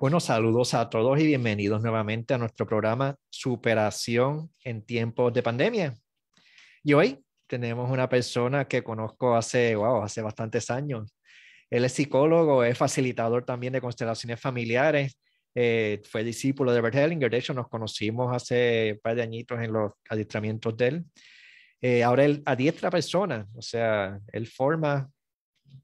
Bueno, saludos a todos y bienvenidos nuevamente a nuestro programa Superación en tiempos de pandemia. Y hoy tenemos una persona que conozco hace, wow, hace bastantes años. Él es psicólogo, es facilitador también de constelaciones familiares, eh, fue discípulo de Bert Hellinger, de hecho nos conocimos hace un par de añitos en los adiestramientos de él. Eh, ahora él adiestra personas, o sea, él forma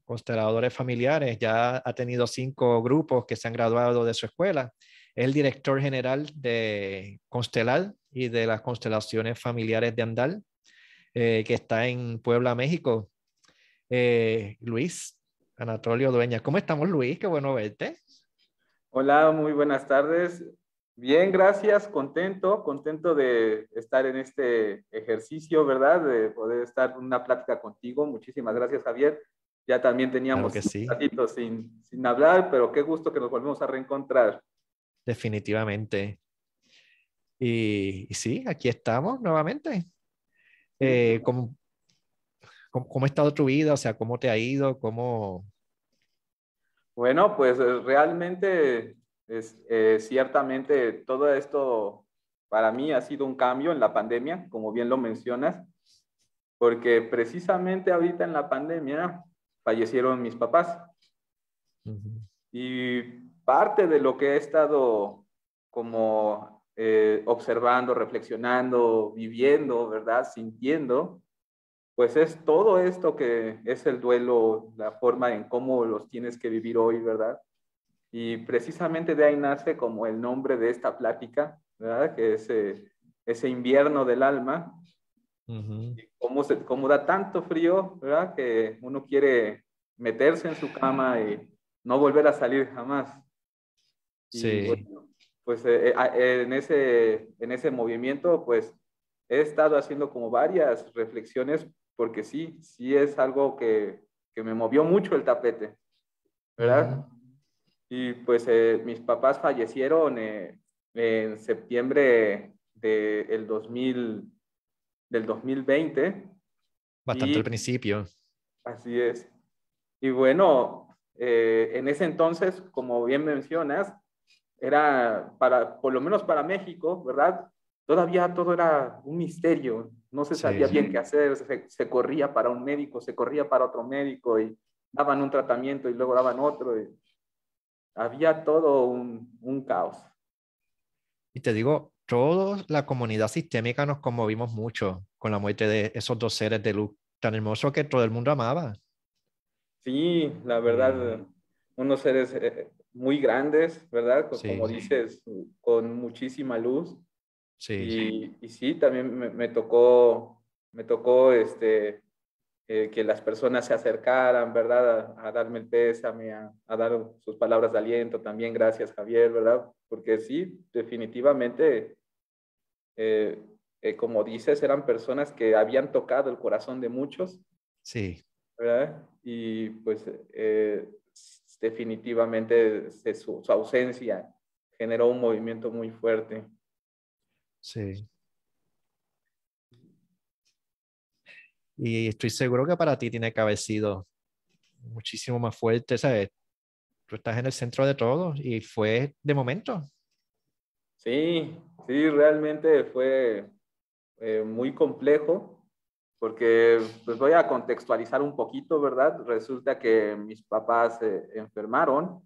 consteladores familiares, ya ha tenido cinco grupos que se han graduado de su escuela. Es el director general de Constelar y de las constelaciones familiares de Andal, eh, que está en Puebla, México. Eh, Luis, Anatolio Dueña. ¿Cómo estamos, Luis? Qué bueno verte. Hola, muy buenas tardes. Bien, gracias, contento, contento de estar en este ejercicio, ¿verdad? De poder estar en una plática contigo. Muchísimas gracias, Javier. Ya también teníamos que sí. un ratito sin, sin hablar, pero qué gusto que nos volvemos a reencontrar. Definitivamente. Y, sí, aquí estamos nuevamente. Eh, ¿cómo, cómo, ha estado tu vida? O sea, ¿cómo te ha ido? ¿Cómo... Bueno, pues eh, realmente, es, eh, ciertamente todo esto para mí ha sido un cambio en la pandemia, como bien lo mencionas, porque precisamente ahorita en la pandemia fallecieron mis papás. Y parte de lo que he estado como eh, observando, reflexionando, viviendo, ¿verdad? Sintiendo, pues es todo esto que es el duelo, la forma en cómo los tienes que vivir hoy, ¿verdad? Y precisamente de ahí nace como el nombre de esta plática, ¿verdad? Que es eh, ese invierno del alma, cómo, se, cómo da tanto frío, ¿verdad? Que uno quiere meterse en su cama y no volver a salir jamás. sí. pues eh, eh, ah, en, ese, en ese movimiento, pues he estado haciendo como varias reflexiones porque sí, sí es algo que, que me movió mucho el tapete, ¿verdad? Y pues eh, mis papás fallecieron en septiembre de, el 2000, del 2020. Bastante al principio. Así es. Y bueno, eh, en ese entonces, como bien mencionas, era para, por lo menos para México, ¿verdad? Todavía todo era un misterio, no se sabía bien qué hacer, se, corría para un médico, se corría para otro médico y daban un tratamiento y luego daban otro. Y había todo un, un caos. Y te digo, toda la comunidad sistémica nos conmovimos mucho con la muerte de esos dos seres de luz tan hermosos que todo el mundo amaba. Sí, la verdad, unos seres eh, muy grandes, ¿verdad? Como dices, con muchísima luz. Sí. Y, sí, también me, tocó, me tocó este, eh, que las personas se acercaran, ¿verdad? A, darme el pésame, a, dar sus palabras de aliento también, gracias Javier, ¿verdad? Porque sí, definitivamente, eh, como dices, eran personas que habían tocado el corazón de muchos. Sí. ¿Verdad? Y pues eh, definitivamente su, ausencia generó un movimiento muy fuerte. Sí. Y estoy seguro que para ti tiene que haber sido muchísimo más fuerte, ¿sabes? Tú estás en el centro de todo y fue de momento. Sí, sí, realmente fue eh, muy complejo porque pues voy a contextualizar un poquito, ¿verdad? Resulta que mis papás se enfermaron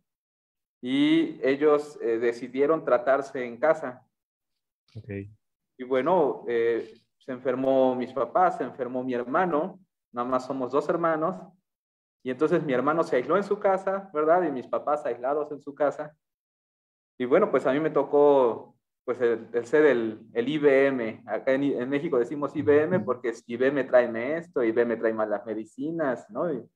y ellos eh, decidieron tratarse en casa. Okay. Y bueno, eh, se enfermó mis papás, se enfermó mi hermano, nada más somos dos hermanos, y entonces mi hermano se aisló en su casa, ¿verdad? Y mis papás aislados en su casa. Y bueno, pues a mí me tocó pues el, el ser el, el, IBM. Acá en, México decimos IBM porque IBM trae esto, IBM trae malas medicinas, ¿no? Y,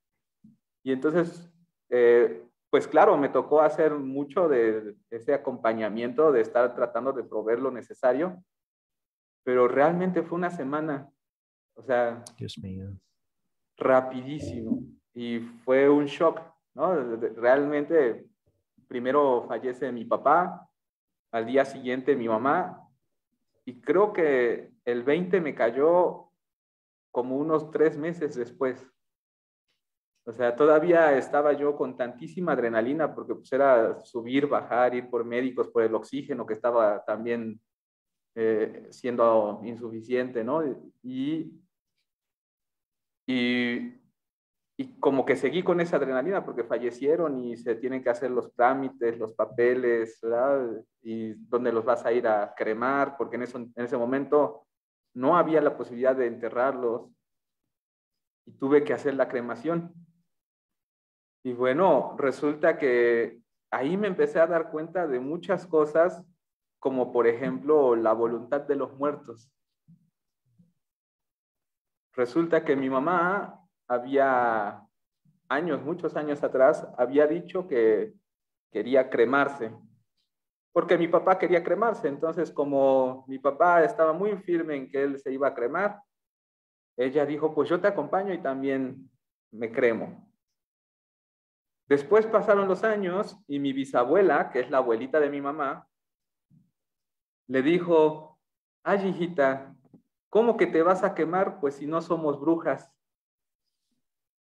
y entonces, eh, pues claro, me tocó hacer mucho de ese acompañamiento, de estar tratando de proveer lo necesario, pero realmente fue una semana, o sea, Dios mío. rapidísimo. Y fue un shock, ¿no? Realmente, primero fallece mi papá, al día siguiente mi mamá, y creo que el 20 me cayó como unos tres meses después. O sea, todavía estaba yo con tantísima adrenalina porque pues era subir, bajar, ir por médicos, por el oxígeno que estaba también eh, siendo insuficiente, ¿no? Y, y, y, como que seguí con esa adrenalina porque fallecieron y se tienen que hacer los trámites, los papeles, ¿verdad? Y dónde los vas a ir a cremar, porque en, eso, en ese momento no había la posibilidad de enterrarlos y tuve que hacer la cremación. Y bueno, resulta que ahí me empecé a dar cuenta de muchas cosas, como por ejemplo la voluntad de los muertos. Resulta que mi mamá había años, muchos años atrás, había dicho que quería cremarse, porque mi papá quería cremarse. Entonces, como mi papá estaba muy firme en que él se iba a cremar, ella dijo, pues yo te acompaño y también me cremo. Después pasaron los años y mi bisabuela, que es la abuelita de mi mamá, le dijo, ay hijita, ¿cómo que te vas a quemar? Pues si no somos brujas.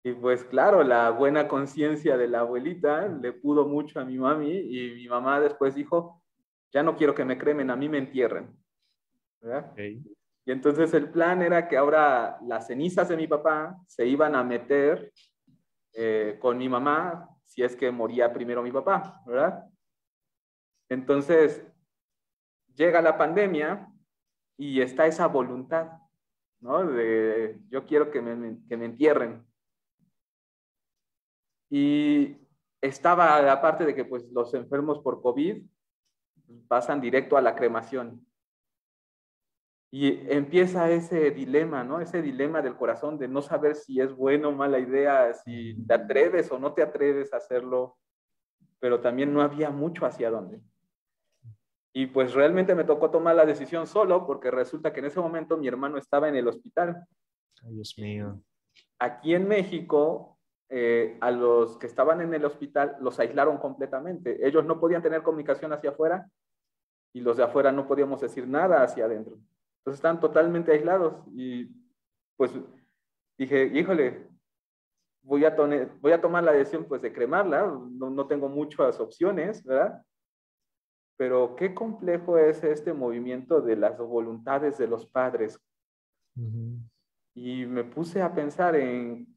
Y pues claro, la buena conciencia de la abuelita le pudo mucho a mi mami y mi mamá después dijo, ya no quiero que me cremen, a mí me entierren. Y entonces el plan era que ahora las cenizas de mi papá se iban a meter eh, con mi mamá si es que moría primero mi papá, ¿verdad? Entonces, llega la pandemia y está esa voluntad, ¿no? De yo quiero que me, que me entierren. Y estaba la parte de que pues los enfermos por COVID pasan directo a la cremación. Y empieza ese dilema, ¿no? Ese dilema del corazón de no saber si es bueno o mala idea, si te atreves o no te atreves a hacerlo, pero también no había mucho hacia dónde. Y pues realmente me tocó tomar la decisión solo porque resulta que en ese momento mi hermano estaba en el hospital. Ay, Dios mío. Aquí en México, eh, a los que estaban en el hospital los aislaron completamente. Ellos no podían tener comunicación hacia afuera y los de afuera no podíamos decir nada hacia adentro. Entonces están totalmente aislados y pues dije, híjole, voy a, voy a tomar la decisión pues de cremarla, no, no tengo muchas opciones, ¿verdad? Pero qué complejo es este movimiento de las voluntades de los padres. Y me puse a pensar en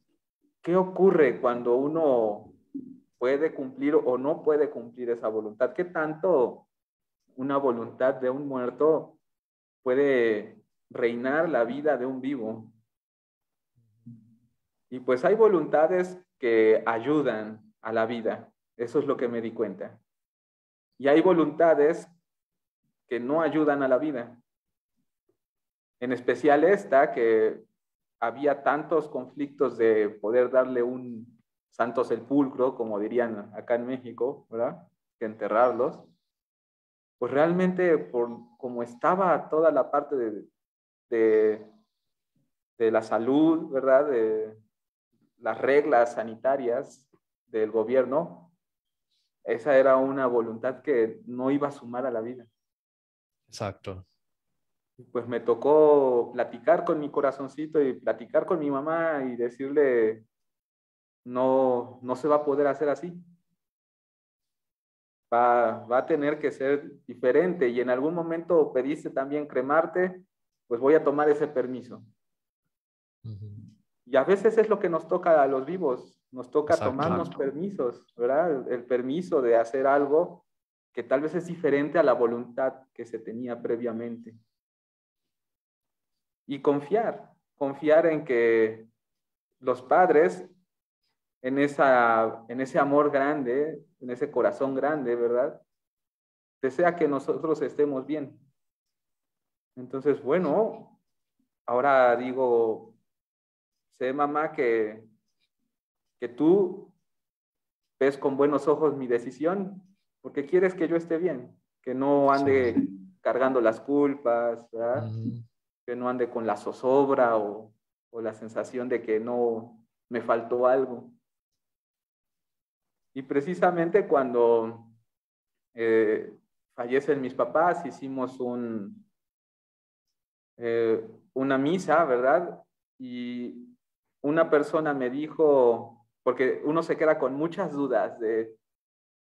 qué ocurre cuando uno puede cumplir o no puede cumplir esa voluntad. ¿Qué tanto una voluntad de un muerto puede reinar la vida de un vivo. Y pues hay voluntades que ayudan a la vida. Eso es lo que me di cuenta. Y hay voluntades que no ayudan a la vida. En especial esta, que había tantos conflictos de poder darle un santo sepulcro, como dirían acá en México, ¿verdad? Que enterrarlos pues realmente por como estaba toda la parte de, de, la salud, ¿verdad? De las reglas sanitarias del gobierno, esa era una voluntad que no iba a sumar a la vida. Exacto. Pues me tocó platicar con mi corazoncito y platicar con mi mamá y decirle, no, no se va a poder hacer así va, a tener que ser diferente y en algún momento pediste también cremarte, pues voy a tomar ese permiso. Y a veces es lo que nos toca a los vivos, nos toca tomarnos permisos, ¿verdad? El, permiso de hacer algo que tal vez es diferente a la voluntad que se tenía previamente. Y confiar, confiar en que los padres en, esa, en ese amor grande, en ese corazón grande, ¿verdad? Desea que nosotros estemos bien. Entonces, bueno, ahora digo, sé mamá que, que tú ves con buenos ojos mi decisión, porque quieres que yo esté bien, que no ande cargando las culpas, ¿verdad? Que no ande con la zozobra o, o la sensación de que no me faltó algo. Y precisamente cuando eh, fallecen mis papás, hicimos eh, una misa, ¿verdad? Y una persona me dijo, porque uno se queda con muchas dudas de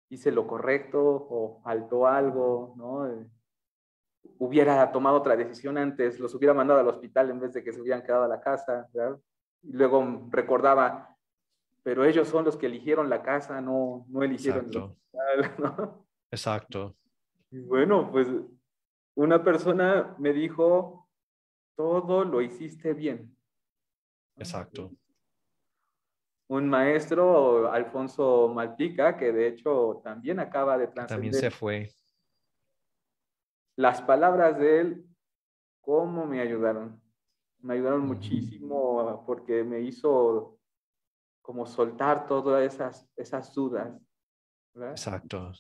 hice lo correcto o faltó algo, ¿no? Hubiera tomado otra decisión antes, los hubiera mandado al hospital en vez de que se hubieran quedado a la casa, ¿verdad? Y luego recordaba, pero ellos son los que eligieron la casa, no, no eligieron el hospital, ¿no? Exacto. Y bueno, pues una persona me dijo, todo lo hiciste bien. Exacto. Un maestro, Alfonso Malpica, que de hecho también acaba de trascender. También se fue. Las palabras de él, ¿cómo me ayudaron? Me ayudaron muchísimo porque me hizo como soltar todas esas, esas dudas. Exacto.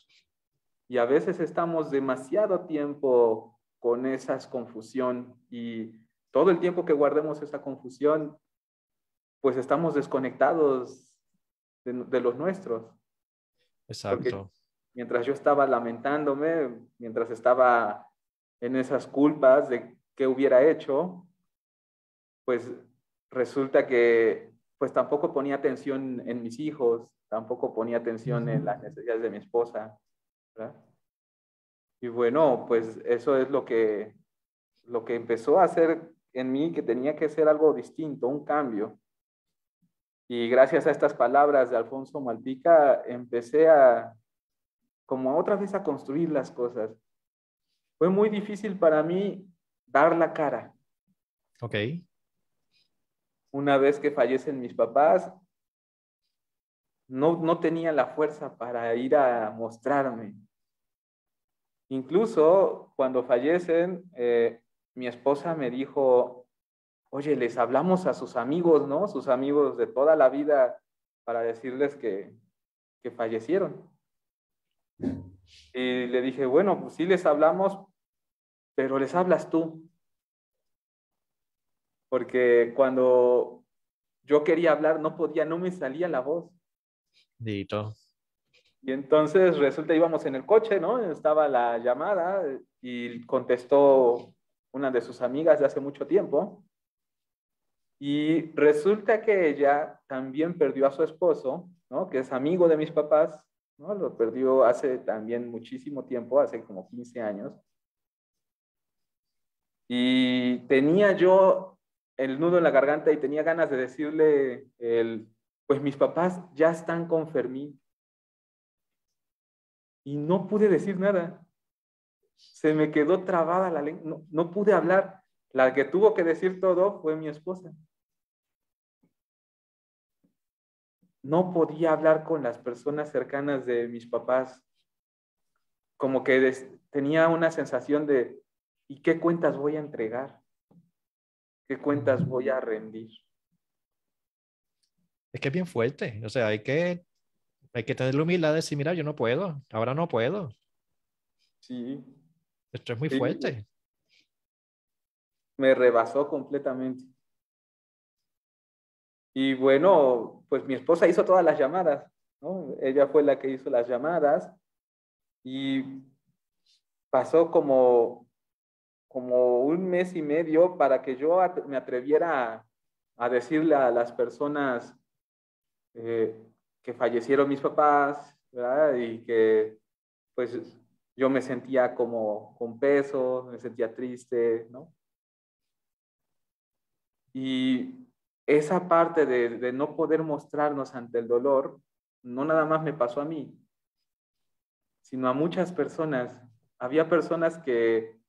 Y a veces estamos demasiado tiempo con esa confusión y todo el tiempo que guardemos esa confusión, pues estamos desconectados de, los nuestros. Exacto. Mientras yo estaba lamentándome, mientras estaba en esas culpas de qué hubiera hecho, pues resulta que pues tampoco ponía atención en mis hijos, tampoco ponía atención en las necesidades de mi esposa. Y bueno, pues eso es lo que, lo que empezó a hacer en mí, que tenía que ser algo distinto, un cambio. Y gracias a estas palabras de Alfonso Malpica, empecé a, como otra vez a construir las cosas. Fue muy difícil para mí dar la cara. Ok. Una vez que fallecen mis papás, no, no tenía la fuerza para ir a mostrarme. Incluso cuando fallecen, eh, mi esposa me dijo, oye, les hablamos a sus amigos, ¿no? Sus amigos de toda la vida para decirles que, que fallecieron. Y le dije, bueno, pues sí les hablamos, pero les hablas tú. Porque cuando yo quería hablar no podía, no me salía la voz. Dito. Y entonces resulta, íbamos en el coche, ¿no? Estaba la llamada y contestó una de sus amigas de hace mucho tiempo. Y resulta que ella también perdió a su esposo, ¿no? Que es amigo de mis papás, ¿no? Lo perdió hace también muchísimo tiempo, hace como 15 años. Y tenía yo el nudo en la garganta y tenía ganas de decirle, el, pues mis papás ya están con Fermín, y no pude decir nada. Se me quedó trabada la lengua, no, pude hablar. La que tuvo que decir todo fue mi esposa. No podía hablar con las personas cercanas de mis papás. Como que tenía una sensación de, ¿y qué cuentas voy a entregar? ¿Qué cuentas voy a rendir? Es que es bien fuerte. O sea, hay que hay que tener la humildad de decir, mira, yo no puedo, ahora no puedo. Sí. Esto es muy fuerte. Me rebasó completamente. Y bueno, pues mi esposa hizo todas las llamadas, ¿no? Ella fue la que hizo las llamadas y pasó como, como un mes y medio para que yo me atreviera a, decirle a las personas, eh, que fallecieron mis papás, ¿verdad? Y que pues yo me sentía como con peso, me sentía triste, ¿no? Y esa parte de, de, no poder mostrarnos ante el dolor, no nada más me pasó a mí, sino a muchas personas. Había personas que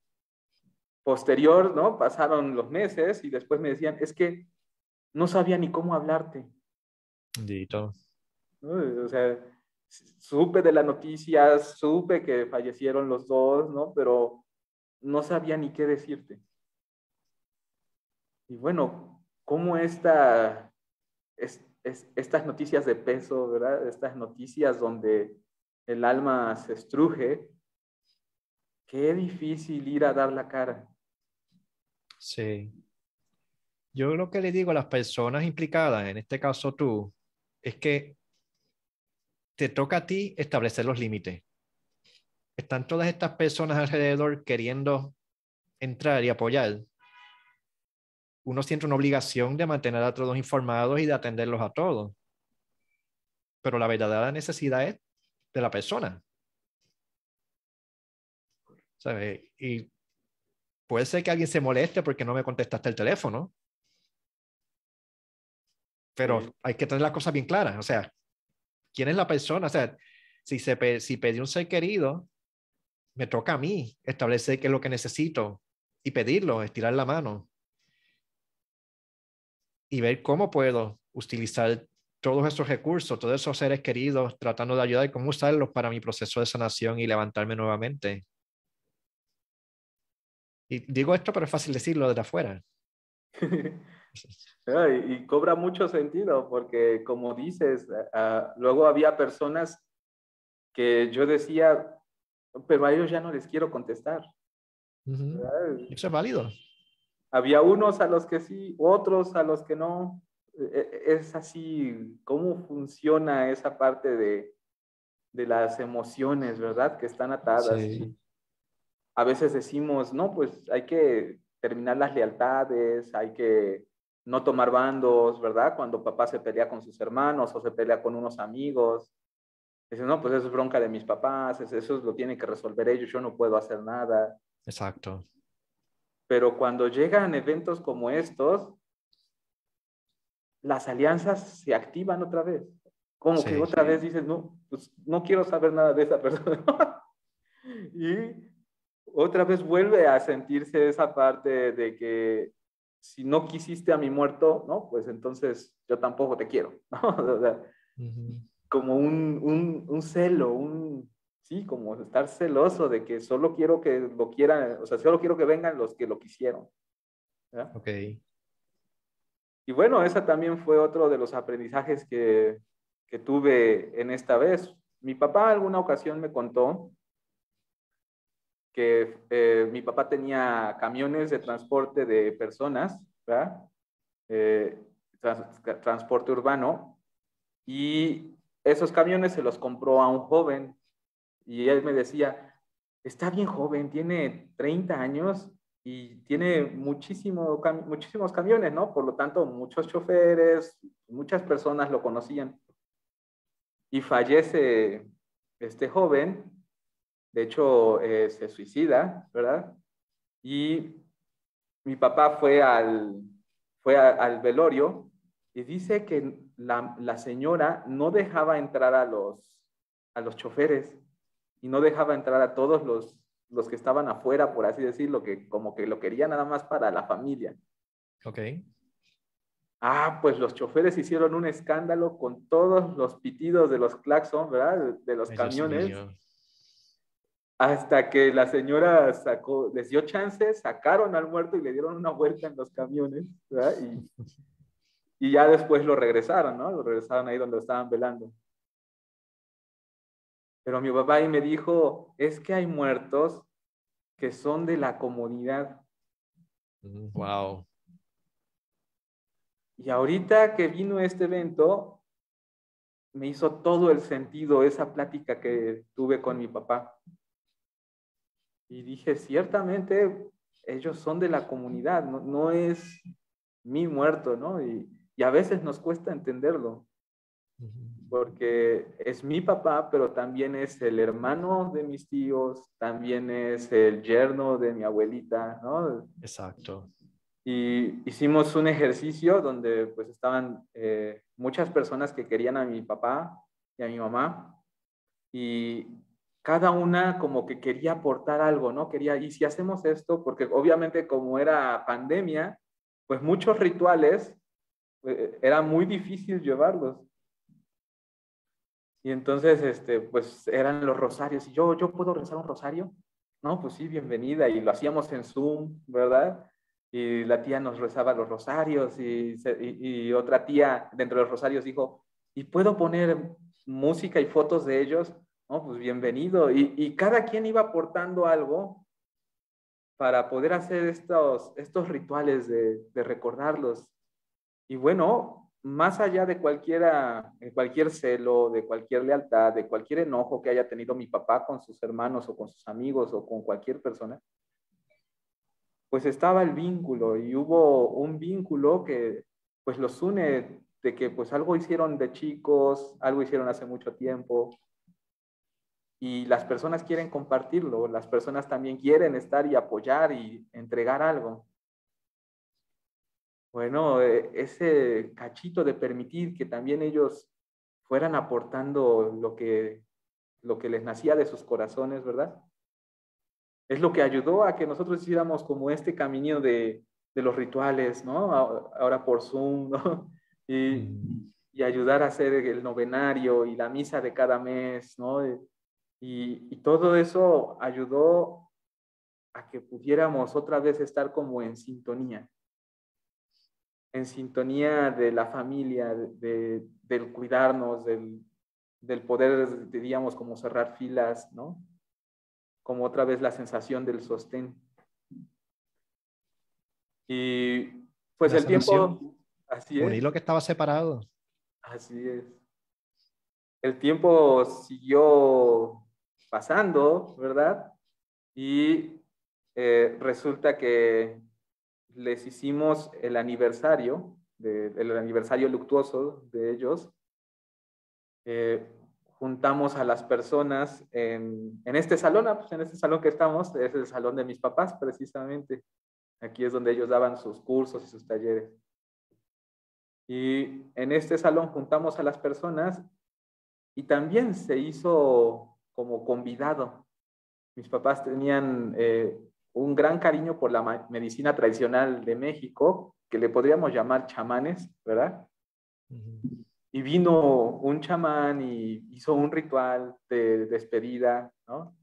posterior, ¿no? Pasaron los meses y después me decían, es que no sabía ni cómo hablarte. Dito. O sea, supe de las noticias, supe que fallecieron los dos, ¿no? Pero no sabía ni qué decirte. Y bueno, cómo esta, es, estas noticias de peso, ¿verdad? Estas noticias donde el alma se estruje, qué difícil ir a dar la cara. Sí. Yo lo que le digo a las personas implicadas, en este caso tú, es que te toca a ti establecer los límites. Están todas estas personas alrededor queriendo entrar y apoyar. Uno siente una obligación de mantener a todos informados y de atenderlos a todos. pero la verdadera necesidad es de la persona. ¿Sabes? Y puede ser que alguien se moleste porque no me contestaste el teléfono, pero hay que tener las cosas bien claras. O sea, ¿quién es la persona? O sea, si, se, si pedí un ser querido, me toca a mí establecer qué es lo que necesito y pedirlo, estirar la mano y ver cómo puedo utilizar todos esos recursos, todos esos seres queridos, tratando de ayudar, cómo usarlos para mi proceso de sanación y levantarme nuevamente. Y digo esto, pero es fácil decirlo desde afuera. y, cobra mucho sentido, porque como dices, luego había personas que yo decía, pero a ellos ya no les quiero contestar. Eso es válido. Había unos a los que sí, otros a los que no. E, e, es así, cómo funciona esa parte de, de las emociones, ¿verdad? Que están atadas. A veces decimos, no, pues hay que terminar las lealtades, hay que no tomar bandos, ¿verdad? Cuando papá se pelea con sus hermanos o se pelea con unos amigos. Dice, no, pues eso es bronca de mis papás, eso lo tienen que resolver ellos, yo no puedo hacer nada. Exacto. Pero cuando llegan eventos como estos, las alianzas se activan otra vez. Como que otra vez dices, no, pues no quiero saber nada de esa persona. y otra vez vuelve a sentirse esa parte de que si no quisiste a mi muerto, ¿no? Pues entonces yo tampoco te quiero, Como un, un, un, celo, un, sí, como estar celoso de que solo quiero que lo quieran, o sea, solo quiero que vengan los que lo quisieron. Ok. Y bueno, esa también fue otro de los aprendizajes que, que tuve en esta vez. Mi papá alguna ocasión me contó que eh, mi papá tenía camiones de transporte de personas, ¿verdad? Eh, transporte urbano, y esos camiones se los compró a un joven, y él me decía, está bien joven, tiene 30 años y tiene muchísimo, muchísimos camiones, ¿no? Por lo tanto, muchos choferes, muchas personas lo conocían. Y fallece este joven de hecho eh, se suicida, ¿verdad? Y mi papá fue al, fue al velorio y dice que la, la, señora no dejaba entrar a los, a los choferes y no dejaba entrar a todos los, los que estaban afuera, por así decirlo, que como que lo quería nada más para la familia. Ok. Ah, pues los choferes hicieron un escándalo con todos los pitidos de los claxon, ¿verdad? De, los camiones hasta que la señora sacó, les dio chance, sacaron al muerto y le dieron una vuelta en los camiones, ¿verdad? Y, y ya después lo regresaron, ¿no? Lo regresaron ahí donde estaban velando. Pero mi papá ahí me dijo, es que hay muertos que son de la comunidad. Wow. Y ahorita que vino este evento, me hizo todo el sentido esa plática que tuve con mi papá. Y dije, ciertamente ellos son de la comunidad, no, es mi muerto, ¿no? Y, a veces nos cuesta entenderlo, porque es mi papá, pero también es el hermano de mis tíos, también es el yerno de mi abuelita, ¿no? Exacto. Y hicimos un ejercicio donde pues estaban eh, muchas personas que querían a mi papá y a mi mamá, y cada una como que quería aportar algo, ¿no? Quería, y si hacemos esto, porque obviamente como era pandemia, pues muchos rituales eh, era muy difícil llevarlos. Y entonces, este, pues eran los rosarios. Y yo, ¿yo puedo rezar un rosario? No, pues sí, bienvenida. Y lo hacíamos en Zoom, ¿verdad? Y la tía nos rezaba los rosarios y, y otra tía dentro de los rosarios dijo, ¿y puedo poner música y fotos de ellos? No, pues bienvenido. Y, cada quien iba aportando algo para poder hacer estos, estos rituales de, recordarlos. Y bueno, más allá de cualquiera, cualquier celo, de cualquier lealtad, de cualquier enojo que haya tenido mi papá con sus hermanos o con sus amigos o con cualquier persona, pues estaba el vínculo y hubo un vínculo que pues los une de que pues algo hicieron de chicos, algo hicieron hace mucho tiempo, y las personas quieren compartirlo, las personas también quieren estar y apoyar y entregar algo. Bueno, eh, ese cachito de permitir que también ellos fueran aportando lo que, lo que les nacía de sus corazones, ¿verdad? Es lo que ayudó a que nosotros hiciéramos como este camino de, de los rituales, ¿no? Ahora por Zoom, ¿no? Y, y, ayudar a hacer el novenario y la misa de cada mes, ¿no? Y, todo eso ayudó a que pudiéramos otra vez estar como en sintonía, en sintonía de la familia, de, del cuidarnos, del, del poder, diríamos, como cerrar filas, ¿no? Como otra vez la sensación del sostén. Y pues el tiempo, así es. lo que estaba separado. Así es. El tiempo siguió pasando, ¿verdad? Y eh, resulta que les hicimos el aniversario, el aniversario luctuoso de ellos. Eh, juntamos a las personas en, este salón, ah, pues en este salón que estamos, es el salón de mis papás precisamente. Aquí es donde ellos daban sus cursos y sus talleres. Y en este salón juntamos a las personas y también se hizo como convidado. Mis papás tenían eh, un gran cariño por la medicina tradicional de México, que le podríamos llamar chamanes, ¿verdad? Y vino un chamán y hizo un ritual de despedida, ¿no?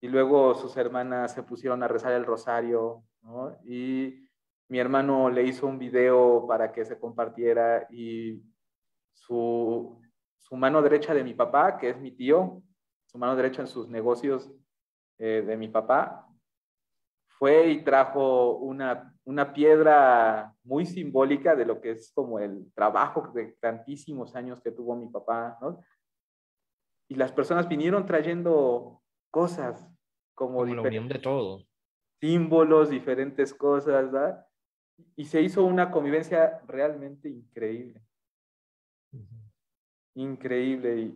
Y luego sus hermanas se pusieron a rezar el rosario, ¿no? Y mi hermano le hizo un video para que se compartiera y su, su mano derecha de mi papá, que es mi tío, su mano derecha en sus negocios eh, de mi papá, fue y trajo una, una piedra muy simbólica de lo que es como el trabajo de tantísimos años que tuvo mi papá, ¿no? Y las personas vinieron trayendo cosas como, como la unión de todo. Símbolos, diferentes cosas, ¿verdad? Y se hizo una convivencia realmente increíble. Increíble.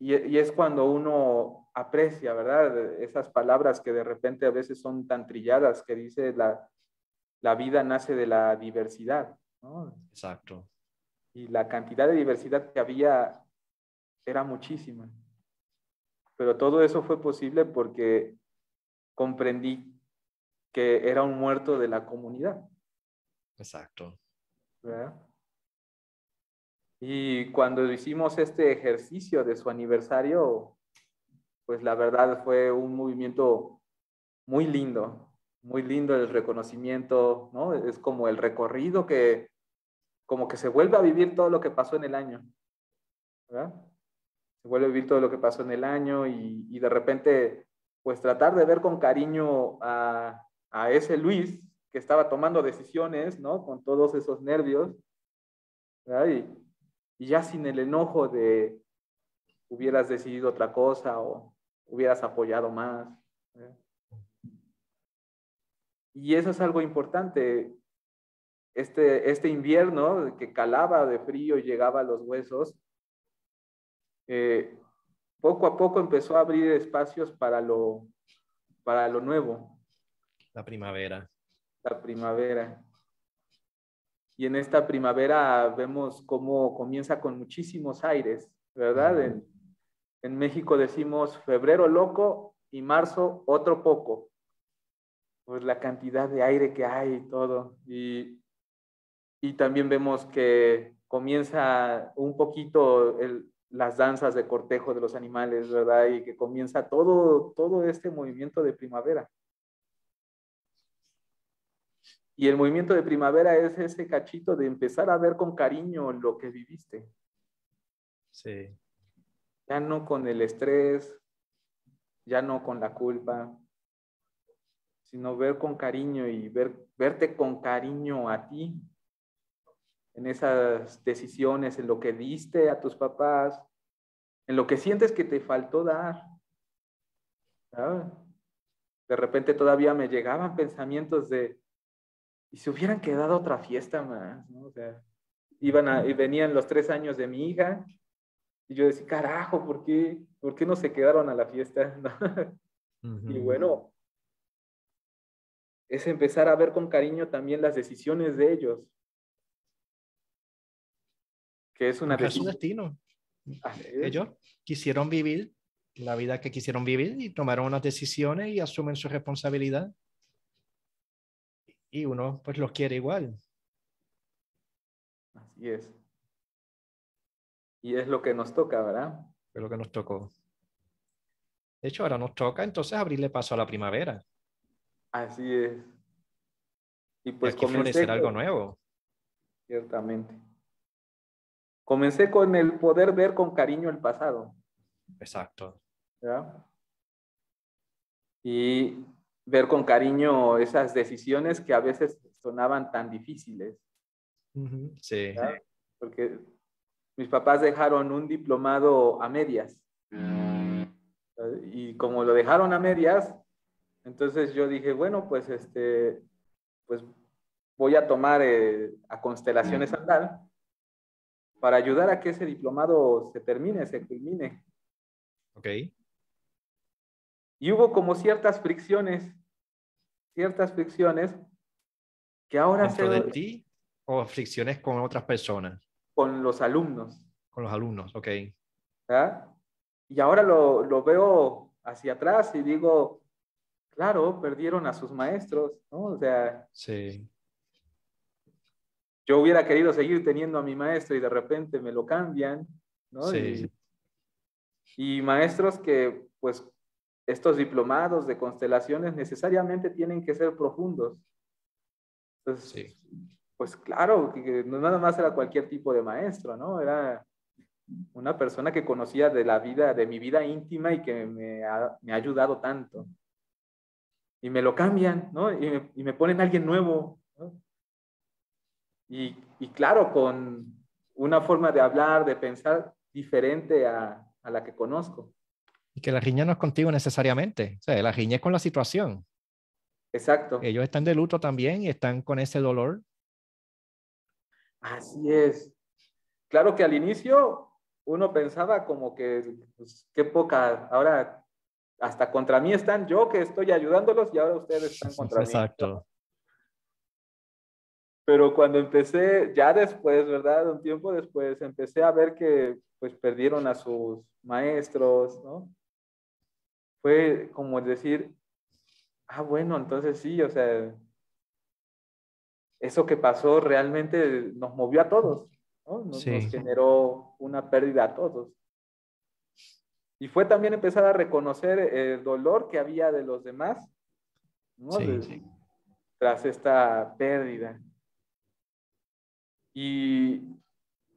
Y, y, es cuando uno aprecia, ¿verdad? Esas palabras que de repente a veces son tan trilladas, que dice la, la vida nace de la diversidad, ¿no? Exacto. Y la cantidad de diversidad que había era muchísima. Pero todo eso fue posible porque comprendí que era un muerto de la comunidad. Exacto. ¿verdad? Y cuando hicimos este ejercicio de su aniversario, pues la verdad fue un movimiento muy lindo, muy lindo el reconocimiento, ¿no? Es como el recorrido que, como que se vuelve a vivir todo lo que pasó en el año, ¿verdad? Se vuelve a vivir todo lo que pasó en el año y, y de repente, pues tratar de ver con cariño a, a ese Luis que estaba tomando decisiones, ¿no? Con todos esos nervios, ¿verdad? Y, y ya sin el enojo de hubieras decidido otra cosa o hubieras apoyado más. ¿eh? Y eso es algo importante. Este, este invierno que calaba de frío y llegaba a los huesos, eh, poco a poco empezó a abrir espacios para lo, para lo nuevo. La primavera. La primavera. Y en esta primavera vemos cómo comienza con muchísimos aires, ¿verdad? En, en México decimos febrero loco y marzo otro poco. Pues la cantidad de aire que hay y todo. Y, y también vemos que comienza un poquito las danzas de cortejo de los animales, ¿verdad? Y que comienza todo, todo este movimiento de primavera. Y el movimiento de primavera es ese cachito de empezar a ver con cariño lo que viviste. Sí. Ya no con el estrés, ya no con la culpa, sino ver con cariño y ver, verte con cariño a ti en esas decisiones, en lo que diste a tus papás, en lo que sientes que te faltó dar. De repente todavía me llegaban pensamientos de, y se hubieran quedado otra fiesta más, iban a, y venían los tres años de mi hija, y yo decía, carajo, ¿por qué, ¿por qué no se quedaron a la fiesta? Y bueno, es empezar a ver con cariño también las decisiones de ellos. Que es una decisión. su destino. Ellos quisieron vivir la vida que quisieron vivir y tomaron unas decisiones y asumen su responsabilidad. Y uno pues los quiere igual. Así es. Y es lo que nos toca, ¿verdad? Es lo que nos tocó. De hecho, ahora nos toca entonces abrirle paso a la primavera. Así es. Y pues y aquí algo nuevo. Ciertamente. Comencé con el poder ver con cariño el pasado. Exacto. Y ver con cariño esas decisiones que a veces sonaban tan difíciles. Sí. Porque mis papás dejaron un diplomado a medias. Y como lo dejaron a medias, entonces yo dije, bueno, pues este, pues voy a tomar eh, a Constelaciones Andal para ayudar a que ese diplomado se termine, se culmine. Ok. Y hubo como ciertas fricciones, ciertas fricciones que ahora ¿Dentro se... de ti o fricciones con otras personas? Con los alumnos. Con los alumnos, ok. Y ahora lo, lo veo hacia atrás y digo, claro, perdieron a sus maestros, ¿no? O sea, sí. yo hubiera querido seguir teniendo a mi maestro y de repente me lo cambian, ¿no? Sí. Y, y maestros que, pues, estos diplomados de constelaciones necesariamente tienen que ser profundos. Entonces, sí. Pues claro, que no nada más era cualquier tipo de maestro, ¿no? Era una persona que conocía de la vida, de mi vida íntima y que me ha, me ha ayudado tanto. Y me lo cambian, ¿no? Y me, y me ponen a alguien nuevo, ¿no? Y, y, claro, con una forma de hablar, de pensar diferente a, a la que conozco. Y que la riña no es contigo necesariamente, o sea, la riña es con la situación. Exacto. Ellos están de luto también y están con ese dolor. Así es. Claro que al inicio uno pensaba como que, pues, qué poca, ahora hasta contra mí están, yo que estoy ayudándolos y ahora ustedes están contra mí. Exacto. Pero cuando empecé, ya después, ¿verdad? Un tiempo después, empecé a ver que pues perdieron a sus maestros, ¿no? Fue como decir, ah, bueno, entonces sí, o sea, eso que pasó realmente nos movió a todos. Nos, generó una pérdida a todos. Y fue también empezar a reconocer el dolor que había de los demás, tras esta pérdida. Y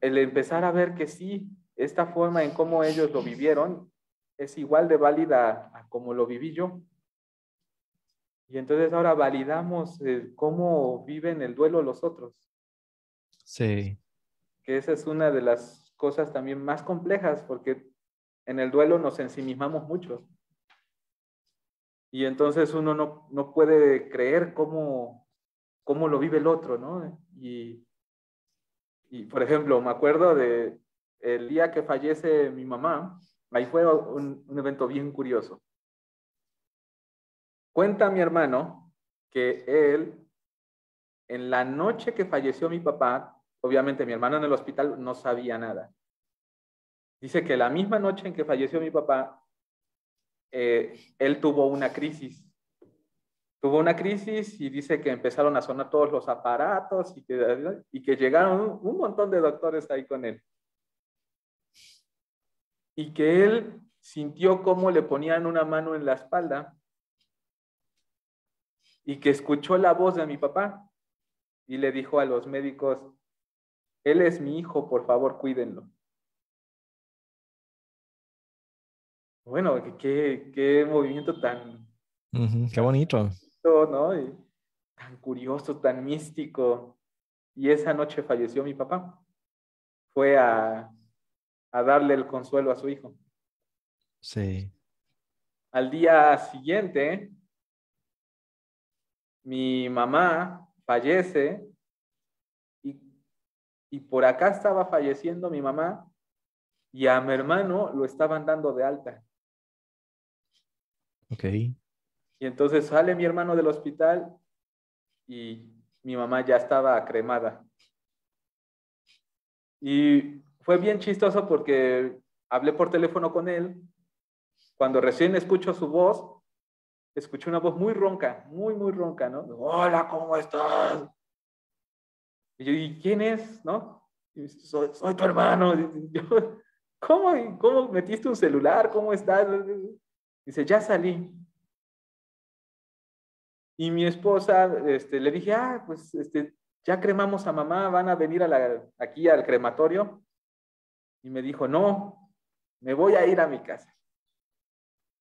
el empezar a ver que sí, esta forma en cómo ellos lo vivieron es igual de válida a como lo viví yo. Y entonces ahora validamos cómo viven el duelo los otros. Sí que esa es una de las cosas también más complejas, porque en el duelo nos ensimismamos mucho. Y entonces uno no, no puede creer cómo, cómo lo vive el otro, ¿no? Y, y, por ejemplo, me acuerdo de el día que fallece mi mamá, ahí fue un, un evento bien curioso. Cuenta mi hermano que él, en la noche que falleció mi papá, Obviamente mi hermano en el hospital no sabía nada. Dice que la misma noche en que falleció mi papá, eh, él tuvo una crisis. Tuvo una crisis y dice que empezaron a sonar todos los aparatos y que, y que llegaron un montón de doctores ahí con él. Y que él sintió cómo le ponían una mano en la espalda y que escuchó la voz de mi papá y le dijo a los médicos, él es mi hijo, por favor, cuídenlo. Bueno, qué, qué movimiento tan... qué bonito. ¿no? tan curioso, tan místico. Y esa noche falleció mi papá. Fue a, a darle el consuelo a su hijo. Sí. Al día siguiente, mi mamá fallece y por acá estaba falleciendo mi mamá y a mi hermano lo estaban dando de alta. Ok. Y entonces sale mi hermano del hospital y mi mamá ya estaba cremada. Y fue bien chistoso porque hablé por teléfono con él. Cuando recién escucho su voz, escuché una voz muy ronca, muy, muy ronca, ¿no? Hola, ¿cómo estás? Y yo, ¿y quién es? ¿No? soy, tu hermano. ¿cómo, ¿Cómo metiste un celular? ¿Cómo estás? Dice, ya salí. Y mi esposa, este, le dije, ah, pues este, ya cremamos a mamá, van a venir aquí al crematorio. Y me dijo, no, me voy a ir a mi casa.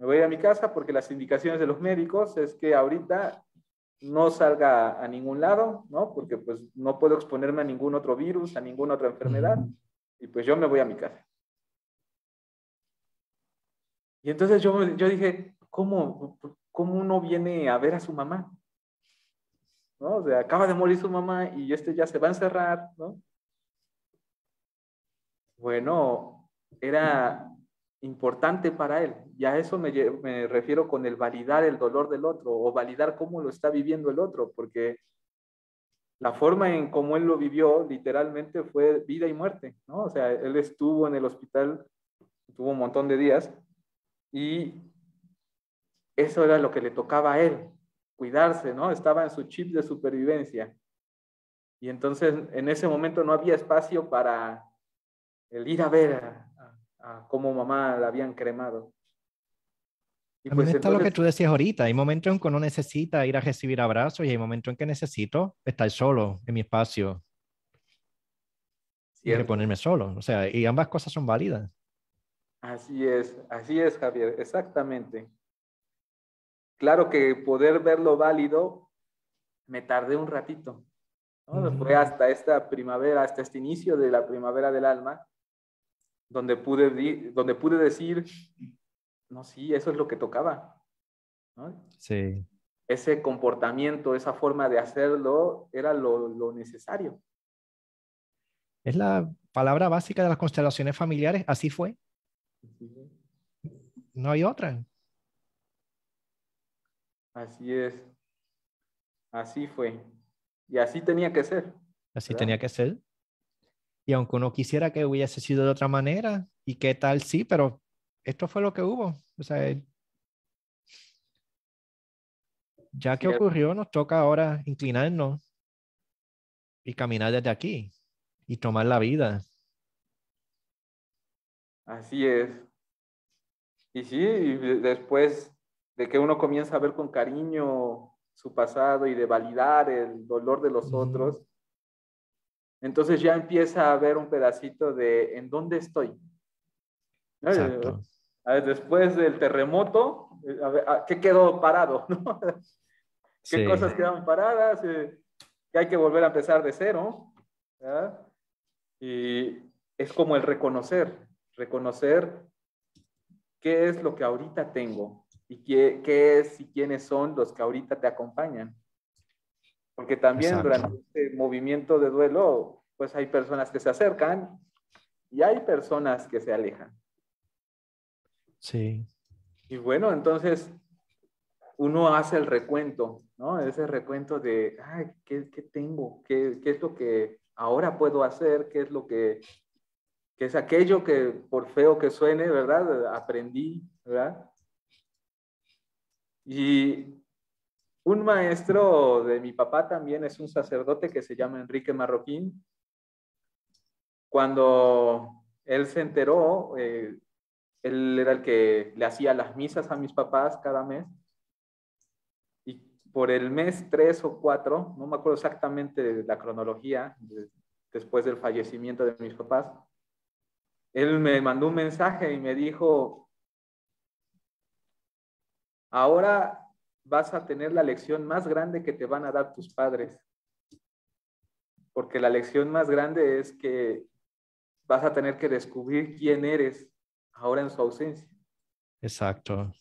Me voy a ir a mi casa porque las indicaciones de los médicos es que ahorita no salga a ningún lado, ¿no? Porque pues no puedo exponerme a ningún otro virus, a ninguna otra enfermedad. Y pues yo me voy a mi casa. Y entonces yo, yo dije, ¿cómo, ¿cómo uno viene a ver a su mamá? ¿No? O sea, acaba de morir su mamá y este ya se va a encerrar, ¿no? Bueno, era importante para él. Y a eso me, me, refiero con el validar el dolor del otro o validar cómo lo está viviendo el otro, porque la forma en cómo él lo vivió literalmente fue vida y muerte, ¿no? O sea, él estuvo en el hospital, tuvo un montón de días y eso era lo que le tocaba a él, cuidarse, ¿no? Estaba en su chip de supervivencia. Y entonces en ese momento no había espacio para el ir a ver a, cómo mamá la habían cremado. Y pues está lo que tú decías ahorita. Hay momentos en que uno necesita ir a recibir abrazos y hay momentos en que necesito estar solo en mi espacio y reponerme solo. O sea, y ambas cosas son válidas. Así es, así es, Javier, exactamente. Claro que poder verlo válido, me tardé un ratito. ¿no? Fue hasta esta primavera, hasta este inicio de la primavera del alma, donde pude, donde pude decir, no, sí, eso es lo que tocaba. Sí. Ese comportamiento, esa forma de hacerlo, era lo, lo necesario. Es la palabra básica de las constelaciones familiares, así fue. No hay otra. Así es. Así fue. Y así tenía que ser. Así tenía que ser. Y aunque uno quisiera que hubiese sido de otra manera, y qué tal, sí, pero esto fue lo que hubo. O sea, ya que ocurrió, nos toca ahora inclinarnos y caminar desde aquí y tomar la vida. Así es. Y sí, después de que uno comienza a ver con cariño su pasado y de validar el dolor de los otros, entonces ya empieza a ver un pedacito de en dónde estoy. Exacto. Después del terremoto, ¿qué quedó parado? ¿Qué cosas quedan paradas? Eh, que hay que volver a empezar de cero. Y es como el reconocer, reconocer qué es lo que ahorita tengo y qué, qué es y quiénes son los que ahorita te acompañan. Porque también durante este movimiento de duelo, pues hay personas que se acercan y hay personas que se alejan. Sí. Y bueno, entonces uno hace el recuento, ¿no? Ese recuento de, ay, ¿qué, qué tengo? ¿Qué, ¿Qué, es lo que ahora puedo hacer? ¿Qué es lo que, que es aquello que, por feo que suene, ¿verdad? Aprendí, ¿verdad? Y un maestro de mi papá también es un sacerdote que se llama Enrique Marroquín. Cuando él se enteró, eh, él era el que le hacía las misas a mis papás cada mes. Y por el mes tres o cuatro, no me acuerdo exactamente la cronología, después del fallecimiento de mis papás, él me mandó un mensaje y me dijo, ahora vas a tener la lección más grande que te van a dar tus padres. Porque la lección más grande es que vas a tener que descubrir quién eres ahora en su ausencia. Exacto.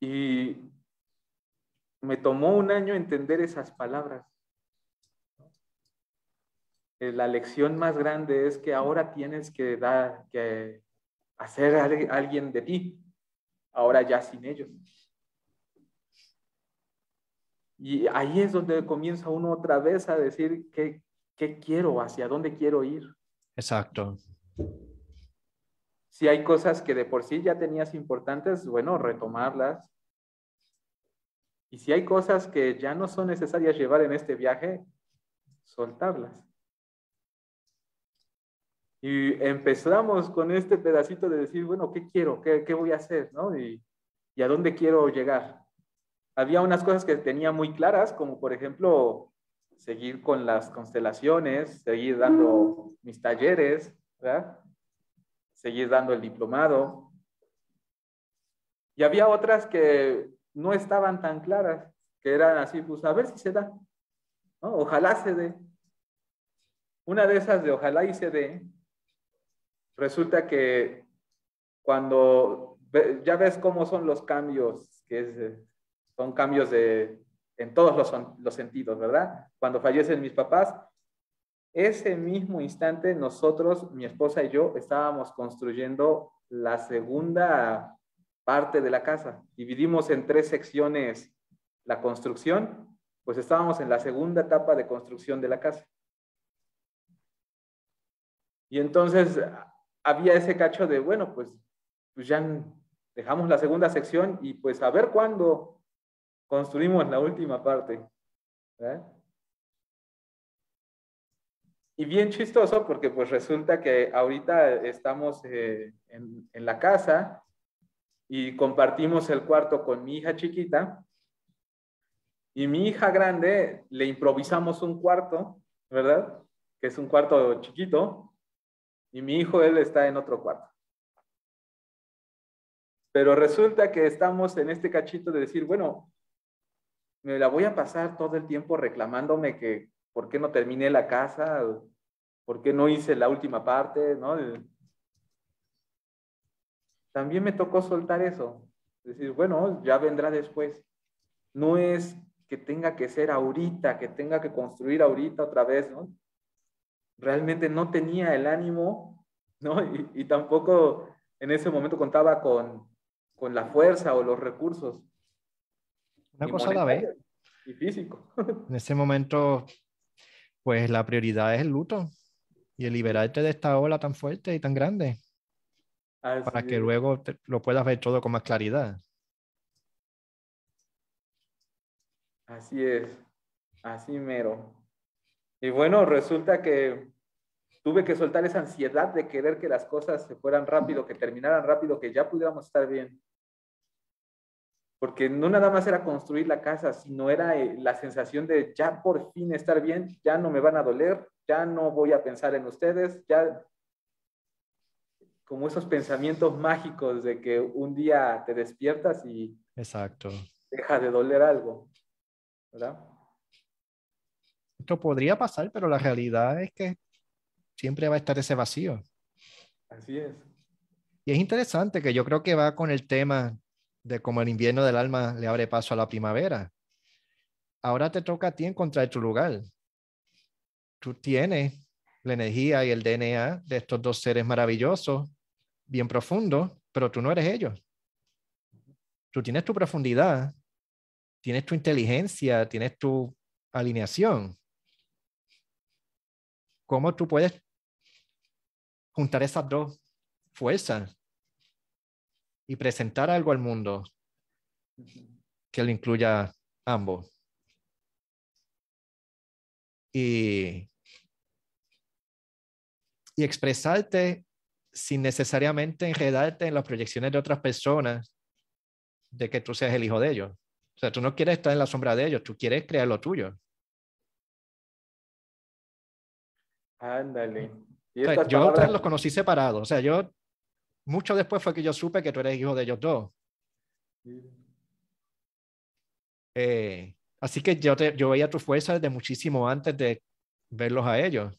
Y me tomó un año entender esas palabras. eh, la lección más grande es que ahora tienes que dar, que hacer a alguien de ti, ahora ya sin ellos. Y ahí es donde comienza uno otra vez a decir qué, qué quiero, hacia dónde quiero ir. Exacto. Si hay cosas que de por sí ya tenías importantes, bueno, retomarlas. Y si hay cosas que ya no son necesarias llevar en este viaje, soltarlas. Y empezamos con este pedacito de decir, bueno, ¿qué quiero? ¿Qué, voy a hacer? ¿no? Y, ¿Y a dónde quiero llegar? Había unas cosas que tenía muy claras, como por ejemplo, seguir con las constelaciones, seguir dando mis talleres, ¿verdad? seguir dando el diplomado. Y había otras que no estaban tan claras, que eran así, pues a ver si se da, ¿no? ojalá se dé. Una de esas de ojalá y se dé resulta que cuando ya ves cómo son los cambios, que son cambios de, en todos los, los sentidos, ¿verdad? Cuando fallecen mis papás, ese mismo instante nosotros, mi esposa y yo, estábamos construyendo la segunda parte de la casa. Dividimos en tres secciones la construcción, pues estábamos en la segunda etapa de construcción de la casa. Y entonces había ese cacho de, bueno, pues, pues ya dejamos la segunda sección y pues a ver cuándo construimos la última parte. Y bien chistoso porque pues resulta que ahorita estamos eh, en, en, la casa y compartimos el cuarto con mi hija chiquita y mi hija grande le improvisamos un cuarto, ¿verdad? Que es un cuarto chiquito y mi hijo, él está en otro cuarto. Pero resulta que estamos en este cachito de decir, bueno, me la voy a pasar todo el tiempo reclamándome que por qué no terminé la casa, por qué no hice la última parte, ¿no? También me tocó soltar eso. Decir, bueno, ya vendrá después. No es que tenga que ser ahorita, que tenga que construir ahorita otra vez, ¿no? Realmente no tenía el ánimo, ¿no? Y, tampoco en ese momento contaba con, con, la fuerza o los recursos. Una cosa a la vez. Y físico. En ese momento, pues la prioridad es el luto y el liberarte de esta ola tan fuerte y tan grande. para que luego lo puedas ver todo con más claridad. Así es, así mero. Y bueno, resulta que tuve que soltar esa ansiedad de querer que las cosas se fueran rápido, que terminaran rápido, que ya pudiéramos estar bien. Porque no nada más era construir la casa, sino era eh, la sensación de ya por fin estar bien, ya no me van a doler, ya no voy a pensar en ustedes, ya como esos pensamientos mágicos de que un día te despiertas y Exacto. deja de doler algo, ¿verdad? Esto podría pasar, pero la realidad es que siempre va a estar ese vacío. Así es. Y es interesante que yo creo que va con el tema de cómo el invierno del alma le abre paso a la primavera. Ahora te toca a ti encontrar tu lugar. Tú tienes la energía y el DNA de estos dos seres maravillosos, bien profundos, pero tú no eres ellos. Tú tienes tu profundidad, tienes tu inteligencia, tienes tu alineación, ¿Cómo tú puedes juntar esas dos fuerzas y presentar algo al mundo que lo incluya ambos? Y, y expresarte sin necesariamente enredarte en las proyecciones de otras personas de que tú seas el hijo de ellos. O sea, tú no quieres estar en la sombra de ellos, tú quieres crear lo tuyo. Ándale. yo los conocí separados. O sea, yo, mucho después fue que yo supe que tú eres hijo de ellos dos. Eh, así que yo, te, yo veía tu fuerza desde muchísimo antes de verlos a ellos.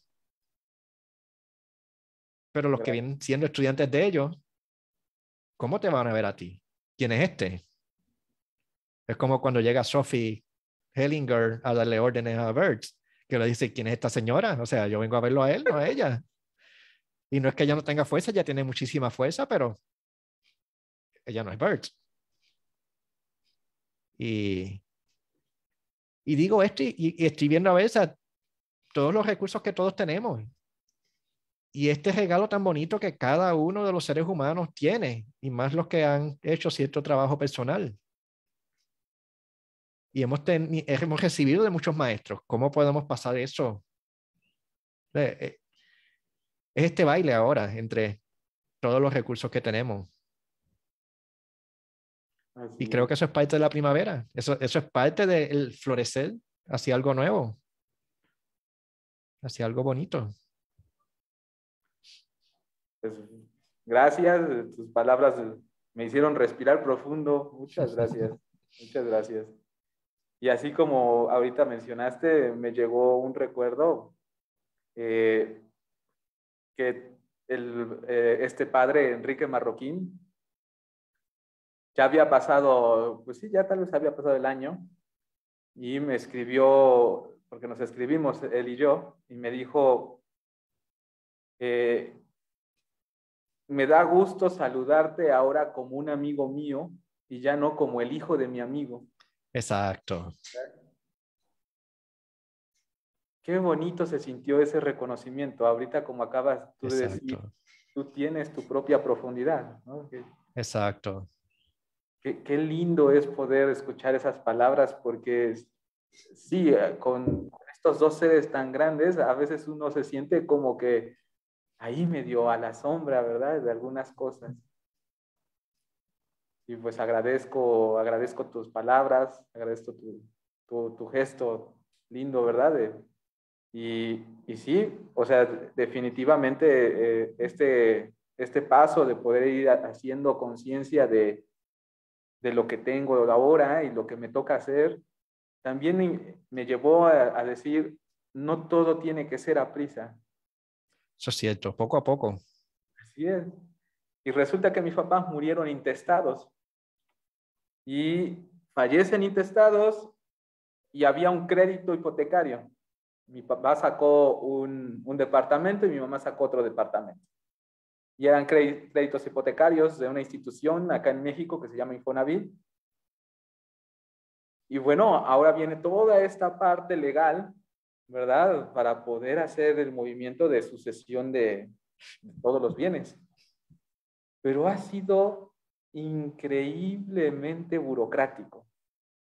Pero los que vienen siendo estudiantes de ellos, ¿cómo te van a ver a ti? ¿Quién es este? Es como cuando llega Sophie Hellinger a darle órdenes a Birds que le dice, ¿quién es esta señora? O sea, yo vengo a verlo a él, no a ella. Y no es que ella no tenga fuerza, ella tiene muchísima fuerza, pero ella no es Bert. Y, y digo esto y, estoy viendo a veces todos los recursos que todos tenemos. Y este regalo tan bonito que cada uno de los seres humanos tiene, y más los que han hecho cierto trabajo personal. Y hemos, hemos recibido de muchos maestros. ¿Cómo podemos pasar eso? Eh, es este baile ahora entre todos los recursos que tenemos. y creo que eso es parte de la primavera. Eso, eso es parte del florecer hacia algo nuevo, hacia algo bonito. Pues, gracias, tus palabras me hicieron respirar profundo. Muchas gracias. Muchas gracias. Y así como ahorita mencionaste, me llegó un recuerdo eh, que el, eh, este padre, Enrique Marroquín, ya había pasado, pues sí, ya tal vez había pasado el año, y me escribió, porque nos escribimos él y yo, y me dijo, eh, me da gusto saludarte ahora como un amigo mío y ya no como el hijo de mi amigo. Exacto. Qué bonito se sintió ese reconocimiento. Ahorita, como acabas tú de decir, tú tienes tu propia profundidad. Exacto. Qué, qué, lindo es poder escuchar esas palabras porque sí, eh, con estos dos seres tan grandes, a veces uno se siente como que ahí medio a la sombra, ¿verdad? De algunas cosas. Y pues agradezco, agradezco tus palabras, agradezco tu, tu, gesto lindo, ¿verdad? y, y, sí, o sea, definitivamente eh, este, este paso de poder ir haciendo conciencia de, de lo que tengo ahora y lo que me toca hacer, también me llevó a, a decir, no todo tiene que ser a prisa. Eso es cierto, poco a poco. Así es. Y resulta que mis papás murieron intestados y fallecen intestados y había un crédito hipotecario. Mi papá sacó un, un departamento y mi mamá sacó otro departamento. Y eran créditos hipotecarios de una institución acá en México que se llama Infonavit. Y bueno, ahora viene toda esta parte legal, ¿verdad? Para poder hacer el movimiento de sucesión de, todos los bienes. Pero ha sido increíblemente burocrático.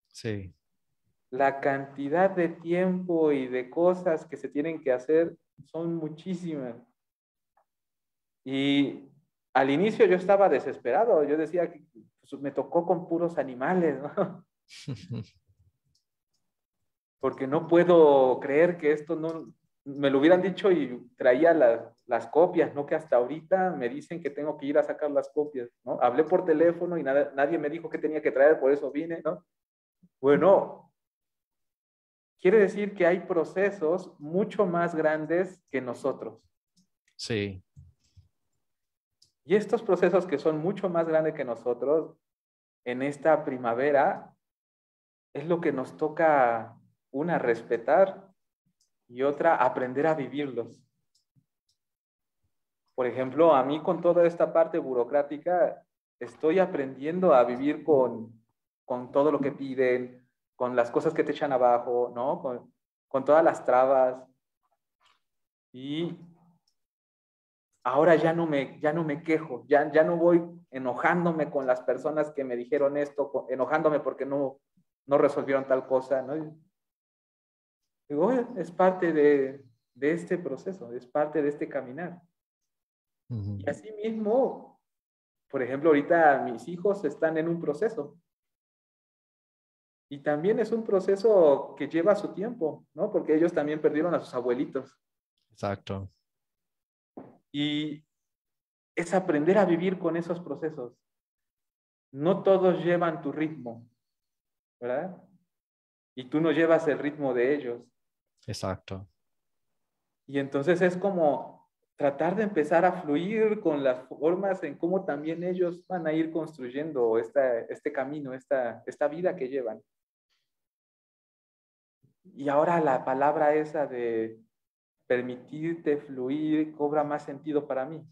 Sí. La cantidad de tiempo y de cosas que se tienen que hacer son muchísimas. Y al inicio yo estaba desesperado, yo decía que pues, me tocó con puros animales, ¿no? Porque no puedo creer que esto no, me lo hubieran dicho y traía las copias, ¿no? Que hasta ahorita me dicen que tengo que ir a sacar las copias, ¿no? Hablé por teléfono y nada, nadie me dijo que tenía que traer, por eso vine, ¿no? Bueno, quiere decir que hay procesos mucho más grandes que nosotros. Sí. Y estos procesos que son mucho más grandes que nosotros, en esta primavera, es lo que nos toca, una, respetar y otra, aprender a vivirlos. Por ejemplo, a mí con toda esta parte burocrática, estoy aprendiendo a vivir con, con todo lo que piden, con las cosas que te echan abajo, ¿no? Con, con todas las trabas. Y ahora ya no me, ya no me quejo, ya, ya no voy enojándome con las personas que me dijeron esto, enojándome porque no, no resolvieron tal cosa, ¿no? Digo, es parte de, este proceso, es parte de este caminar. Y así mismo, por ejemplo, ahorita mis hijos están en un proceso. Y también es un proceso que lleva su tiempo, ¿no? Porque ellos también perdieron a sus abuelitos. Exacto. Y es aprender a vivir con esos procesos. No todos llevan tu ritmo, ¿verdad? Y tú no llevas el ritmo de ellos. Exacto. Y entonces es como tratar de empezar a fluir con las formas en cómo también ellos van a ir construyendo este camino, esta, esta vida que llevan. Y ahora la palabra esa de permitirte fluir cobra más sentido para mí.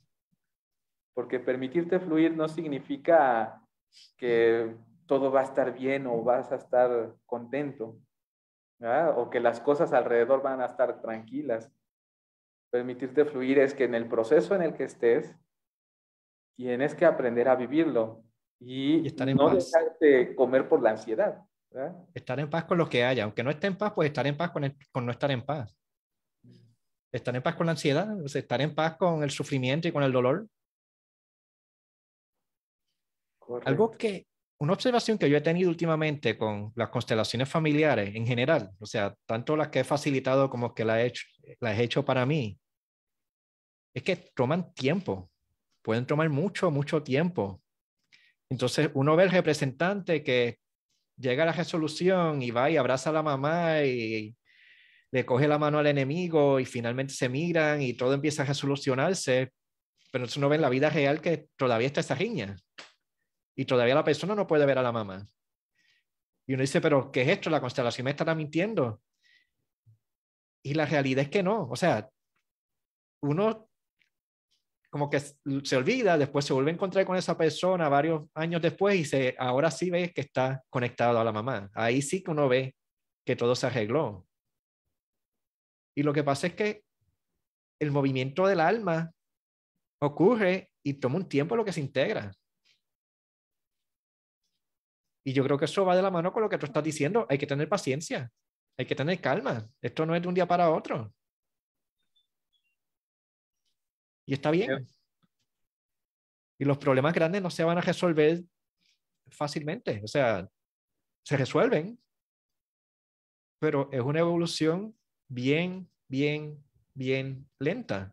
Porque permitirte fluir no significa que todo va a estar bien o vas a estar contento, o que las cosas alrededor van a estar tranquilas. Permitirte fluir es que en el proceso en el que estés, tienes que aprender a vivirlo y, estar en no dejarte comer por la ansiedad. Estar en paz con lo que haya, aunque no esté en paz, pues estar en paz con, con no estar en paz. Estar en paz con la ansiedad, estar en paz con el sufrimiento y con el dolor. Algo que, una observación que yo he tenido últimamente con las constelaciones familiares en general, o sea, tanto las que he facilitado como que las he hecho, las he hecho para mí, es que toman tiempo, pueden tomar mucho, mucho tiempo. Entonces, uno ve el representante que llega a la resolución y va y abraza a la mamá y le coge la mano al enemigo y finalmente se miran y todo empieza a resolucionarse, pero entonces uno ve en la vida real que todavía está esa riña y todavía la persona no puede ver a la mamá. Y uno dice, pero ¿qué es esto? La constelación me estará mintiendo. Y la realidad es que no. O sea, uno como que se olvida, después se vuelve a encontrar con esa persona varios años después y se, ahora sí ve que está conectado a la mamá. Ahí sí que uno ve que todo se arregló. Y lo que pasa es que el movimiento del alma ocurre y toma un tiempo lo que se integra. Y yo creo que eso va de la mano con lo que tú estás diciendo. Hay que tener paciencia, hay que tener calma. Esto no es de un día para otro. Y está bien. Y los problemas grandes no se van a resolver fácilmente. O sea, se resuelven, pero es una evolución bien, bien, bien lenta.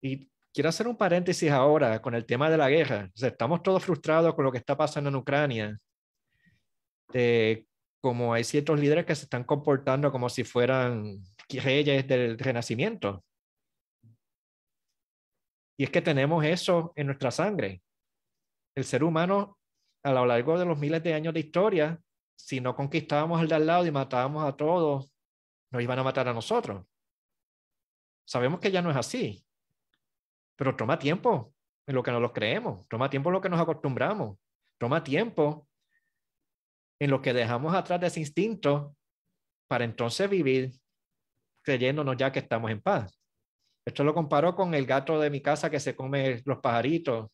Y quiero hacer un paréntesis ahora con el tema de la guerra. O sea, estamos todos frustrados con lo que está pasando en Ucrania. como hay ciertos líderes que se están comportando como si fueran reyes del renacimiento. Y es que tenemos eso en nuestra sangre. El ser humano, a lo largo de los miles de años de historia, si no conquistábamos al de al lado y matábamos a todos, nos iban a matar a nosotros. Sabemos que ya no es así, pero toma tiempo en lo que nos lo creemos, toma tiempo en lo que nos acostumbramos, toma tiempo en lo que dejamos atrás de ese instinto para entonces vivir creyéndonos ya que estamos en paz. Esto lo comparo con el gato de mi casa que se come los pajaritos.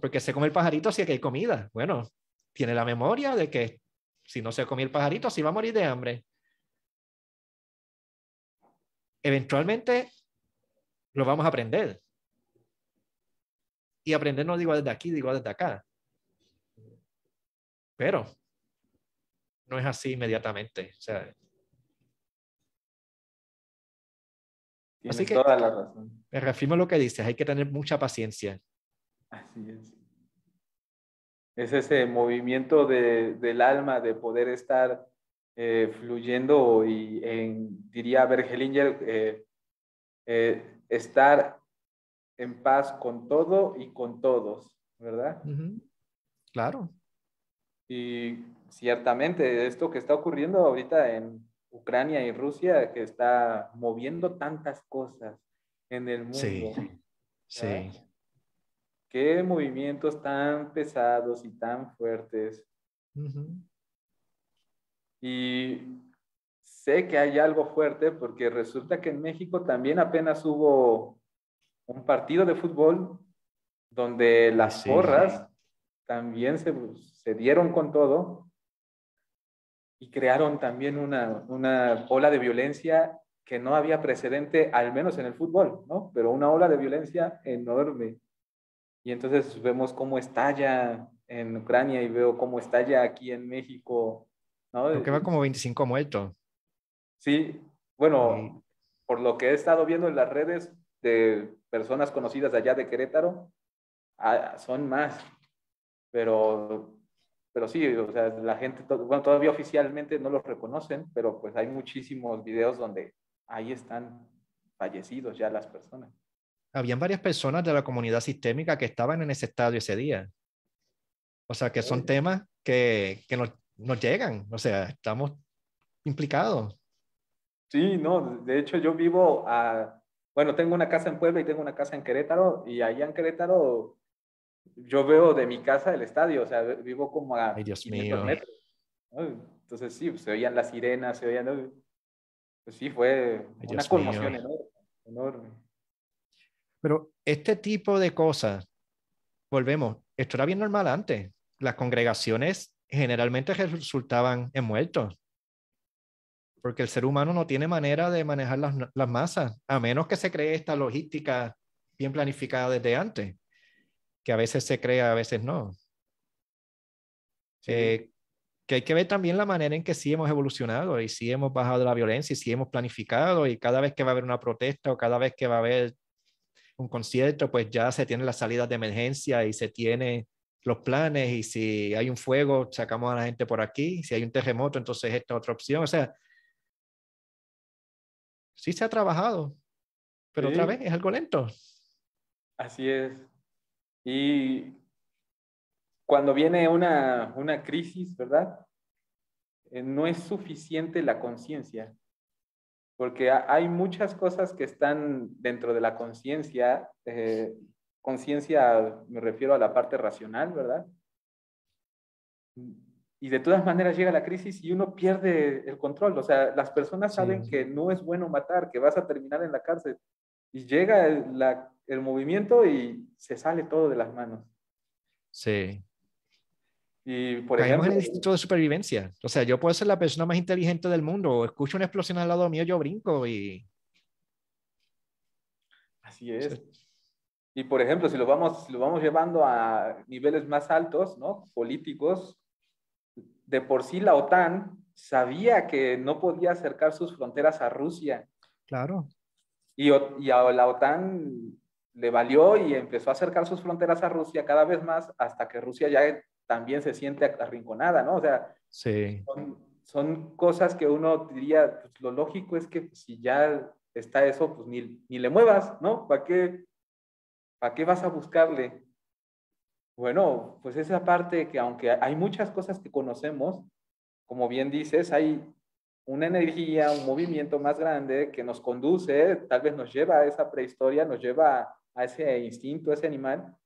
Porque se come el pajarito si que hay comida. Bueno, tiene la memoria de que si no se come el pajarito, sí va a morir de hambre. Eventualmente lo vamos a aprender. Y aprender no digo desde aquí, digo desde acá. Pero no es así inmediatamente. O sea, Así que, toda la razón. Me reafirmo lo que dices, hay que tener mucha paciencia. Así es. Es ese movimiento de, del alma de poder estar eh, fluyendo y en, diría Bergelinger, eh, eh, estar en paz con todo y con todos, ¿verdad? Claro. Y ciertamente esto que está ocurriendo ahorita en, Ucrania y Rusia que está moviendo tantas cosas en el mundo. Sí, sí. Qué movimientos tan pesados y tan fuertes. Y sé que hay algo fuerte porque resulta que en México también apenas hubo un partido de fútbol donde las porras también se, se dieron con todo y crearon también una, una ola de violencia que no había precedente, al menos en el fútbol, ¿no? Pero una ola de violencia enorme. Y entonces vemos cómo estalla en Ucrania y veo cómo estalla aquí en México, ¿no? Creo que va como 25 muertos. Sí, bueno, por lo que he estado viendo en las redes de personas conocidas allá de Querétaro, ah, son más, pero pero sí, o sea, la gente, bueno, todavía oficialmente no los reconocen, pero pues hay muchísimos videos donde ahí están fallecidos ya las personas. Habían varias personas de la comunidad sistémica que estaban en ese estadio ese día. O sea, que son temas que, que nos nos llegan, o sea, estamos implicados. Sí, no, de hecho yo vivo a, bueno, tengo una casa en Puebla y tengo una casa en Querétaro, y allá en Querétaro yo veo de mi casa el estadio, o sea, vivo como a Ay, Dios mío. metros. Entonces sí, se oían las sirenas, se oían, pues sí, fue Ay, una Dios conmoción enorme, enorme. Pero este tipo de cosas, volvemos, esto era bien normal antes. Las congregaciones generalmente resultaban en muertos, porque el ser humano no tiene manera de manejar las, las masas, a menos que se cree esta logística bien planificada desde antes, que a veces se crea, a veces no. Sí. Eh, que hay que ver también la manera en que sí hemos evolucionado y sí hemos bajado la violencia y sí hemos planificado y cada vez que va a haber una protesta o cada vez que va a haber un concierto, pues ya se tienen las salidas de emergencia y se tiene los planes y si hay un fuego, sacamos a la gente por aquí, si hay un terremoto, entonces esta es otra opción. O sea, sí se ha trabajado, pero otra vez es algo lento. Así es. Y cuando viene una, una crisis, ¿verdad? Eh, no es suficiente la conciencia, porque ha- hay muchas cosas que están dentro de la conciencia. eh, conciencia, me refiero a la parte racional, ¿verdad? Y de todas maneras llega la crisis y uno pierde el control. O sea, las personas saben Sí. que no es bueno matar, que vas a terminar en la cárcel. Y llega el, la- el movimiento y se sale todo de las manos. Sí. Y por Caemos en ejemplo, el instinto de supervivencia. O sea, yo puedo ser la persona más inteligente del mundo, escucho una explosión al lado mío, yo brinco y... así es. Y por ejemplo, si lo vamos, si lo vamos llevando a niveles más altos, ¿no? Políticos, de por sí la OTAN sabía que no podía acercar sus fronteras a Rusia. Claro. Y, y a la OTAN le valió y empezó a acercar sus fronteras a Rusia cada vez más hasta que Rusia ya también se siente arrinconada, ¿no? O sea, Sí. son, son cosas que uno diría, pues, lo lógico es que si ya está eso, pues ni, ni le muevas, ¿no? ¿Para qué, ¿Para qué vas a buscarle? Bueno, pues esa parte que aunque hay muchas cosas que conocemos, como bien dices, hay una energía, un movimiento más grande que nos conduce, tal vez nos lleva a esa prehistoria, nos lleva a ese instinto, a ese animal,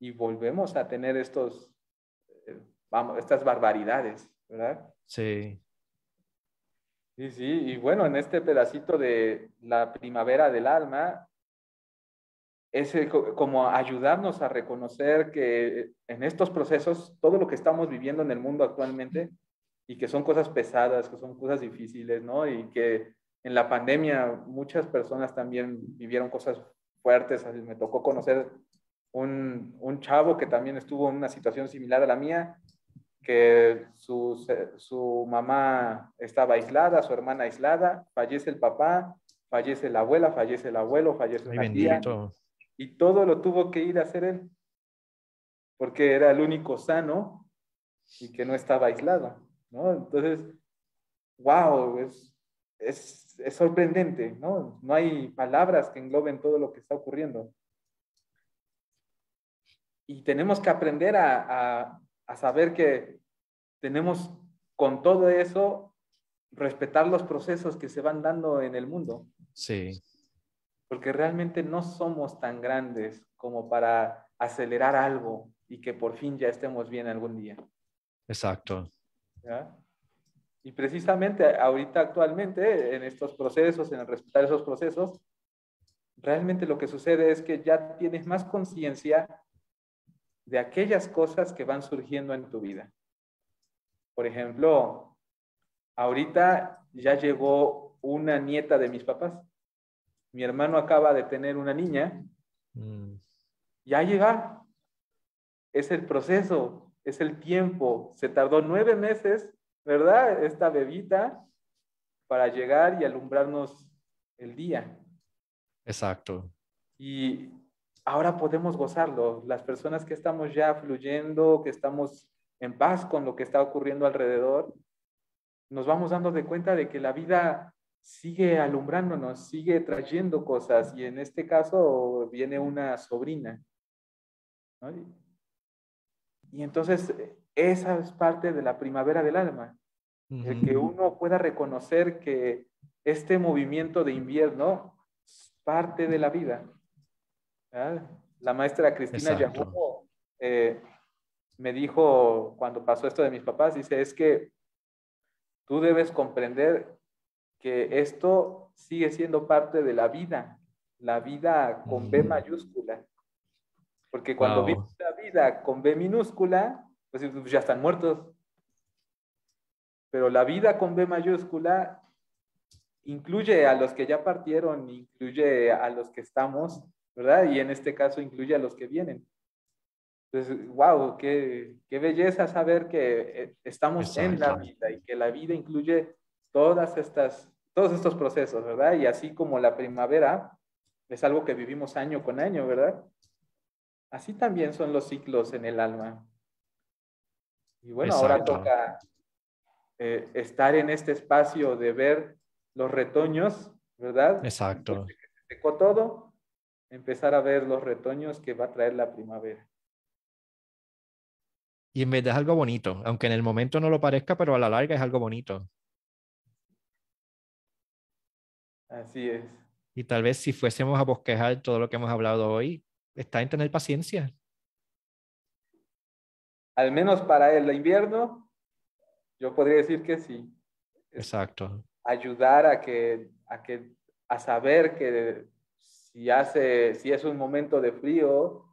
y volvemos a tener estos, eh, vamos, estas barbaridades, ¿verdad? Sí. Sí, sí, y bueno, en este pedacito de la primavera del alma, es co- como ayudarnos a reconocer que en estos procesos, todo lo que estamos viviendo en el mundo actualmente, y que son cosas pesadas, que son cosas difíciles, ¿no? Y que en la pandemia muchas personas también vivieron cosas fuertes. Me tocó conocer un, un chavo que también estuvo en una situación similar a la mía, que su, su mamá estaba aislada, su hermana aislada, fallece el papá, fallece la abuela, fallece el abuelo, fallece tía, bendito. Y todo lo tuvo que ir a hacer él, porque era el único sano y que no estaba aislado, ¿no? Entonces, wow, es, es, es sorprendente, ¿no? No hay palabras que engloben todo lo que está ocurriendo. Y tenemos que aprender a, a, a saber que tenemos con todo eso respetar los procesos que se van dando en el mundo Sí. Porque realmente no somos tan grandes como para acelerar algo y que por fin ya estemos bien algún día. Exacto. ¿ya? Y precisamente ahorita actualmente en estos procesos, en el respetar esos procesos, realmente lo que sucede es que ya tienes más conciencia de aquellas cosas que van surgiendo en tu vida. Por ejemplo, ahorita ya llegó una nieta de mis papás. Mi hermano acaba de tener una niña, Mm, ya llega. Es el proceso, es el tiempo. Se tardó nueve meses, ¿verdad? Esta bebita para llegar y alumbrarnos el día. Exacto. Y ahora podemos gozarlo. Las personas que estamos ya fluyendo, que estamos en paz con lo que está ocurriendo alrededor, nos vamos dando de cuenta de que la vida sigue alumbrándonos, sigue trayendo cosas y en este caso viene una sobrina. ¿no? Y entonces esa es parte de la primavera del alma. El que uno pueda reconocer que este movimiento de invierno es parte de la vida. La maestra Cristina Yamuno eh, me dijo cuando pasó esto de mis papás, dice, es que tú debes comprender que esto sigue siendo parte de la vida, la vida con B mayúscula. Porque cuando wow. la vida con B minúscula, pues ya están muertos. Pero la vida con B mayúscula incluye a los que ya partieron, incluye a los que estamos, ¿verdad? Y en este caso incluye a los que vienen. Entonces, wow, qué, qué belleza saber que eh, estamos en la vida y que la vida incluye todas estas, todos estos procesos, ¿verdad? Y así como la primavera es algo que vivimos año con año, ¿verdad? Así también son los ciclos en el alma. Y bueno, ahora toca eh, estar en este espacio de ver los retoños, ¿verdad? Exacto. Se secó todo, empezar a ver los retoños que va a traer la primavera. Y en verdad es algo bonito, aunque en el momento no lo parezca, pero a la larga es algo bonito. Así es. Y tal vez si fuésemos a bosquejar todo lo que hemos hablado hoy, está en tener paciencia. Al menos para el invierno, yo podría decir que sí. Exacto. Ayudar a que, a que, a saber que si hace, si es un momento de frío,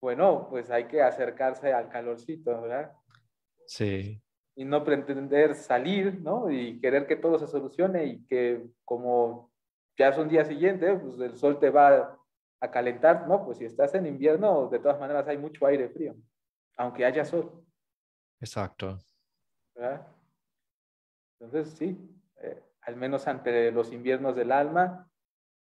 bueno, pues hay que acercarse al calorcito, ¿verdad? Sí. Y no pretender salir, ¿no? Y querer que todo se solucione y que como ya es un día siguiente, pues el sol te va a calentar, ¿no? Pues si estás en invierno, de todas maneras hay mucho aire frío, aunque haya sol. Exacto. ¿verdad? Entonces, sí, eh, al menos ante los inviernos del alma,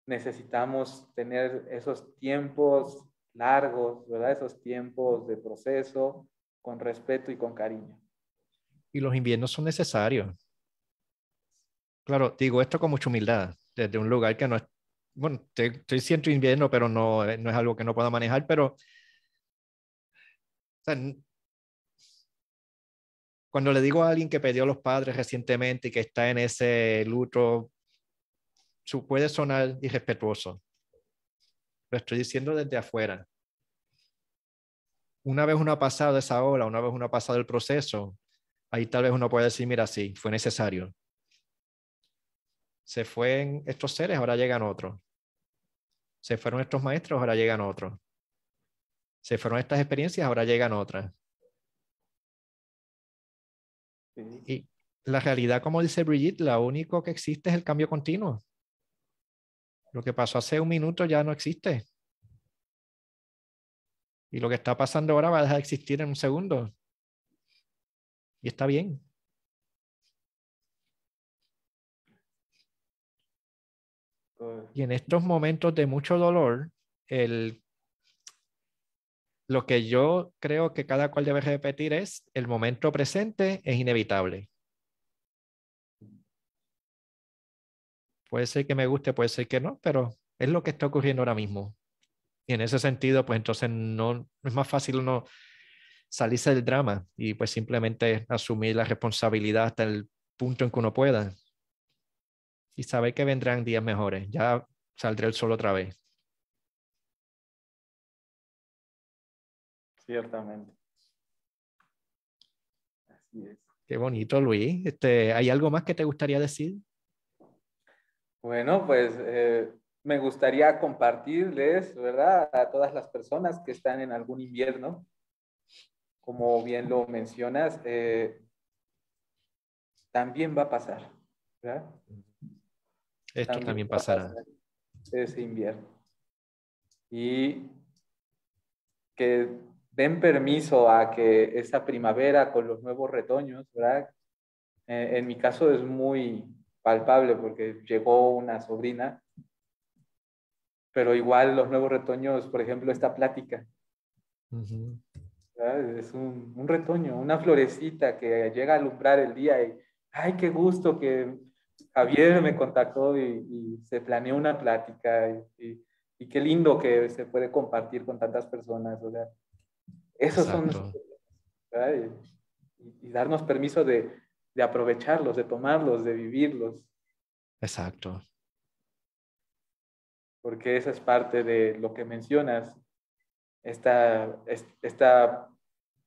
necesitamos tener esos tiempos largos, ¿verdad? Esos tiempos de proceso con respeto y con cariño. Y los inviernos son necesarios. Claro, digo esto con mucha humildad, desde un lugar que no es, bueno, estoy siendo invierno, pero no, eh, no es algo que no pueda manejar, pero cuando le digo a alguien que perdió a los padres recientemente y que está en ese luto, puede sonar irrespetuoso. Lo estoy diciendo desde afuera. Una vez uno ha pasado esa hora, una vez uno ha pasado el proceso, ahí tal vez uno puede decir, mira, sí, fue necesario. Se fueron estos seres, ahora llegan otros. Se fueron estos maestros, ahora llegan otros. Se fueron estas experiencias, ahora llegan otras. Y la realidad, como dice Brigitte, lo único que existe es el cambio continuo. Lo que pasó hace un minuto ya no existe. Y lo que está pasando ahora va a dejar de existir en un segundo. Y está bien. Y en estos momentos de mucho dolor, el, lo que yo creo que cada cual debe repetir es, el momento presente es inevitable. Puede ser que me guste, puede ser que no, pero es lo que está ocurriendo ahora mismo. Y en ese sentido, pues entonces no, es más fácil uno salirse del drama y pues simplemente asumir la responsabilidad hasta el punto en que uno pueda. Y saber que vendrán días mejores. Ya saldré el sol otra vez. Ciertamente. Así es. Qué bonito, Luis. Este, ¿Hay algo más que te gustaría decir? Bueno, pues eh, me gustaría compartirles, ¿verdad? A todas las personas que están en algún invierno, como bien lo mencionas, eh, también va a pasar, ¿verdad? Esto también, pasará. ese invierno. Y que den permiso a que esa primavera con los nuevos retoños, ¿verdad? Eh, en mi caso es muy, palpable porque llegó una sobrina, pero igual los nuevos retoños, por ejemplo, esta plática. Es un, un, retoño, una florecita que llega a alumbrar el día y, ay, qué gusto que Javier me contactó y, se planeó una plática y, y, qué lindo que se puede compartir con tantas personas. O sea, esos son y, darnos permiso de, de aprovecharlos, de tomarlos, de vivirlos. Exacto. Porque esa es parte de lo que mencionas. Esta, esta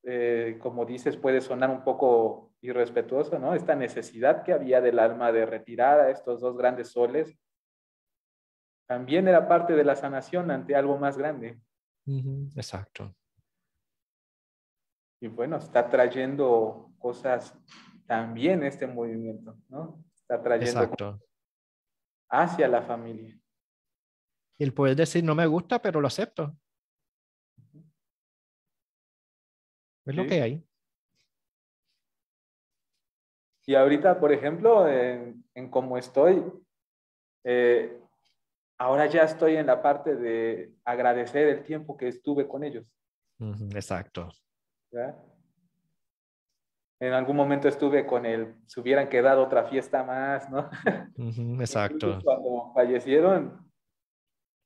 eh, como dices, puede sonar un poco irrespetuoso, ¿no? Esta necesidad que había del alma de retirar a estos dos grandes soles, también era parte de la sanación ante algo más grande. Exacto. Y bueno, está trayendo cosas también este movimiento, ¿no? Está trayendo hacia la familia. Y el poder decir no me gusta, pero lo acepto. Es lo que hay. Y ahorita, por ejemplo, en, cómo estoy, eh, ahora ya estoy en la parte de agradecer el tiempo que estuve con ellos. Exacto. En algún momento estuve con él, se hubieran quedado otra fiesta más, ¿no? exacto. cuando fallecieron,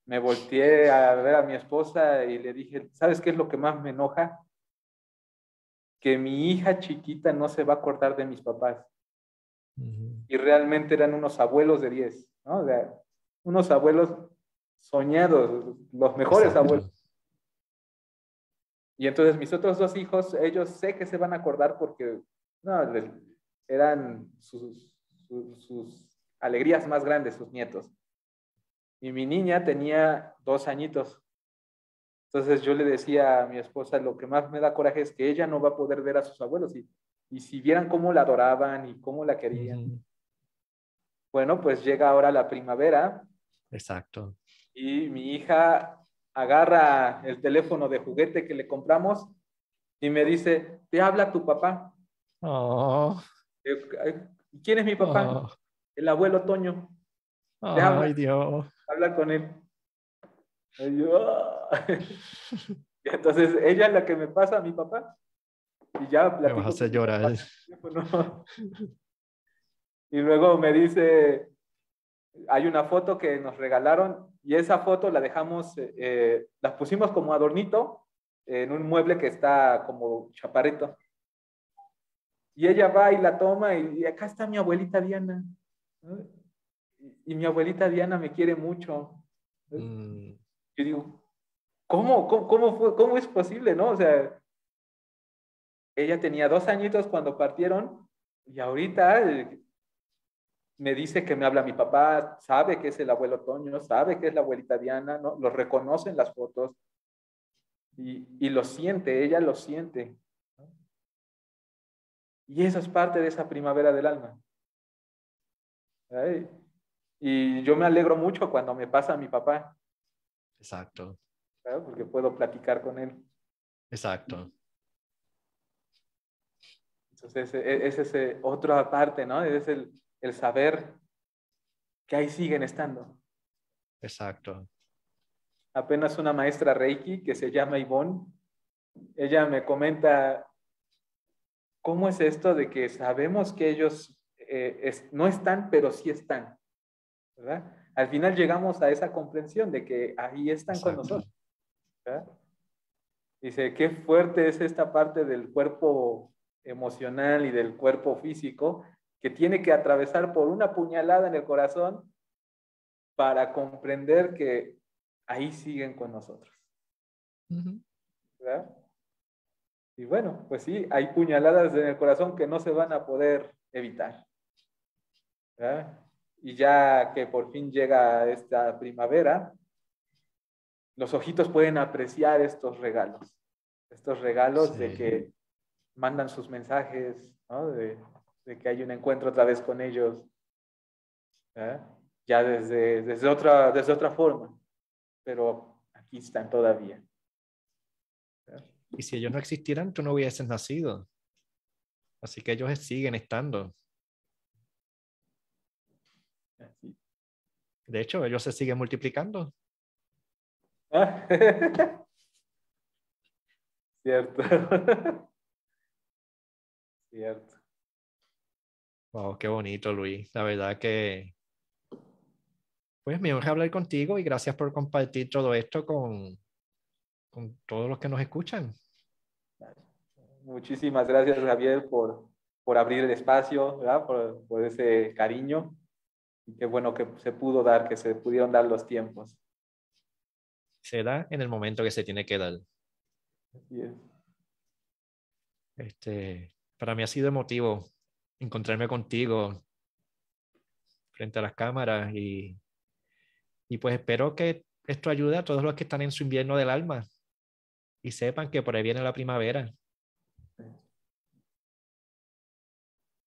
me volteé a ver a mi esposa y le dije, ¿sabes qué es lo que más me enoja? Que mi hija chiquita no se va a acordar de mis papás. Y realmente eran unos abuelos de 10, ¿no? O sea, unos abuelos soñados, los mejores abuelos. Y entonces mis otros dos hijos, ellos sé que se van a acordar porque no, eran sus, sus, alegrías más grandes, sus nietos. Y mi niña tenía dos añitos. Entonces yo le decía a mi esposa, lo que más me da coraje es que ella no va a poder ver a sus abuelos. Y, y si vieran cómo la adoraban y cómo la querían. Bueno, pues llega ahora la primavera. Exacto. Y mi hija agarra el teléfono de juguete que le compramos y me dice, te habla tu papá. Oh. ¿Quién es mi papá? Oh. El abuelo Toño. Ay, Dios. Habla con él. entonces ella es la que me pasa a mi papá. Y ya Me vas a hacer llorar. Y luego me dice, hay una foto que nos regalaron y esa foto la dejamos, eh, eh, la pusimos como adornito en un mueble que está como chaparrito. Y ella va y la toma y, acá está mi abuelita Diana. Y, mi abuelita Diana me quiere mucho. Mm. Yo digo, ¿cómo, cómo, cómo, fue, ¿cómo es posible, no? O sea, ella tenía dos añitos cuando partieron y ahorita eh, me dice que me habla mi papá, sabe que es el abuelo Toño, sabe que es la abuelita Diana, ¿no? Lo reconoce en las fotos y, y lo siente, ella lo siente. Y eso es parte de esa primavera del alma. Y yo me alegro mucho cuando me pasa a mi papá. Exacto. Porque puedo platicar con él. Exacto. Entonces, esa es eh, otra parte, ¿no? Es el, el saber que ahí siguen estando. Exacto. Apenas una maestra Reiki que se llama Ivonne, ella me comenta, ¿cómo es esto de que sabemos que ellos eh, no están, pero sí están? ¿verdad? Al final llegamos a esa comprensión de que ahí están con nosotros. Dice, qué fuerte es esta parte del cuerpo emocional y del cuerpo físico que tiene que atravesar por una puñalada en el corazón para comprender que ahí siguen con nosotros. Y bueno, pues sí, hay puñaladas en el corazón que no se van a poder evitar. Y ya que por fin llega esta primavera, los ojitos pueden apreciar estos regalos, estos regalos de que mandan sus mensajes, ¿no? de, de que hay un encuentro otra vez con ellos, ¿eh? ya desde, desde, otra, desde otra forma, pero aquí están todavía. ¿eh? Y si ellos no existieran, tú no hubieses nacido. Así que ellos siguen estando. De hecho, ellos se siguen multiplicando. Cierto. Cierto. Wow, qué bonito, Luis. La verdad que, pues me honra hablar contigo y gracias por compartir todo esto con, con todos los que nos escuchan. Muchísimas gracias, Javier, por, por abrir el espacio, Por, por ese cariño. Y qué bueno que se pudo dar, que se pudieron dar los tiempos. Se da en el momento que se tiene que dar. Así es. Este, para mí ha sido emotivo encontrarme contigo frente a las cámaras y, y pues espero que esto ayude a todos los que están en su invierno del alma y sepan que por ahí viene la primavera.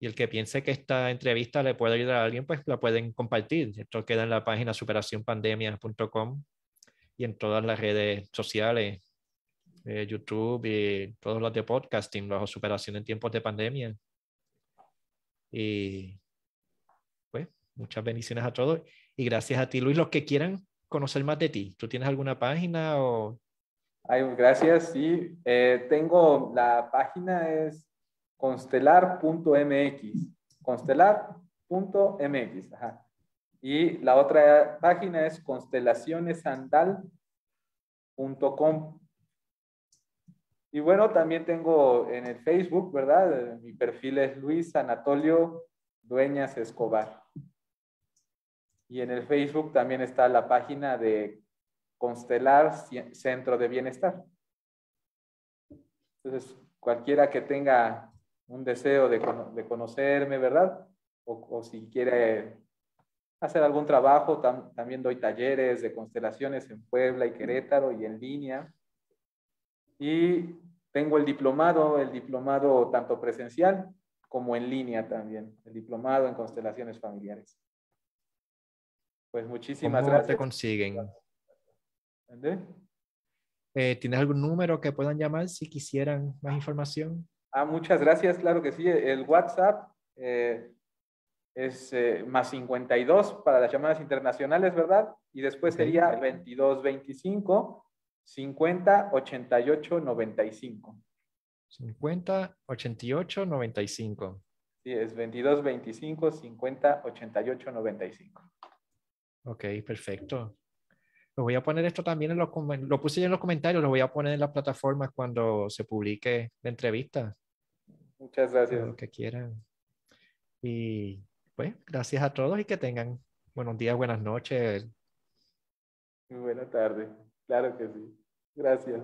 Y el que piense que esta entrevista le puede ayudar a alguien, pues la pueden compartir. Esto queda en la página superacionpandemia.com y en todas las redes sociales, eh, YouTube y todos los de podcasting bajo superación en tiempos de pandemia. Y pues muchas bendiciones a todos y gracias a ti, Luis. Los que quieran conocer más de ti, ¿tú tienes alguna página o Ay, gracias, sí. Eh, tengo la página es constelar.mx. Constelar.mx. Y la otra página es constelacionesandal.com. Y bueno, también tengo en el Facebook, ¿verdad? Mi perfil es Luis Anatolio Dueñas Escobar. Y en el Facebook también está la página de Constelar Centro de Bienestar. Entonces, cualquiera que tenga un deseo de, conocerme, ¿verdad? O, si quiere hacer algún trabajo, también doy talleres de constelaciones en Puebla y Querétaro y en línea. Y tengo el diplomado, el diplomado tanto presencial como en línea también, el diplomado en constelaciones familiares. Pues muchísimas ¿Cómo gracias. te consiguen? Eh, ¿Tienes algún número que puedan llamar si quisieran más información? Ah, muchas gracias, claro que sí. El WhatsApp eh, es eh, más 52 para las llamadas internacionales, ¿verdad? Y después sería 2225 50 88 95. 50 88 95. Sí, es 22 25 50 88 95. Ok, perfecto. Lo voy a poner esto también en los lo puse en los comentarios, lo voy a poner en las plataformas cuando se publique la entrevista. Muchas gracias. Lo que quieran. Y pues, gracias a todos y que tengan buenos días, buenas noches. Muy buena tarde. Claro que sí. Gracias.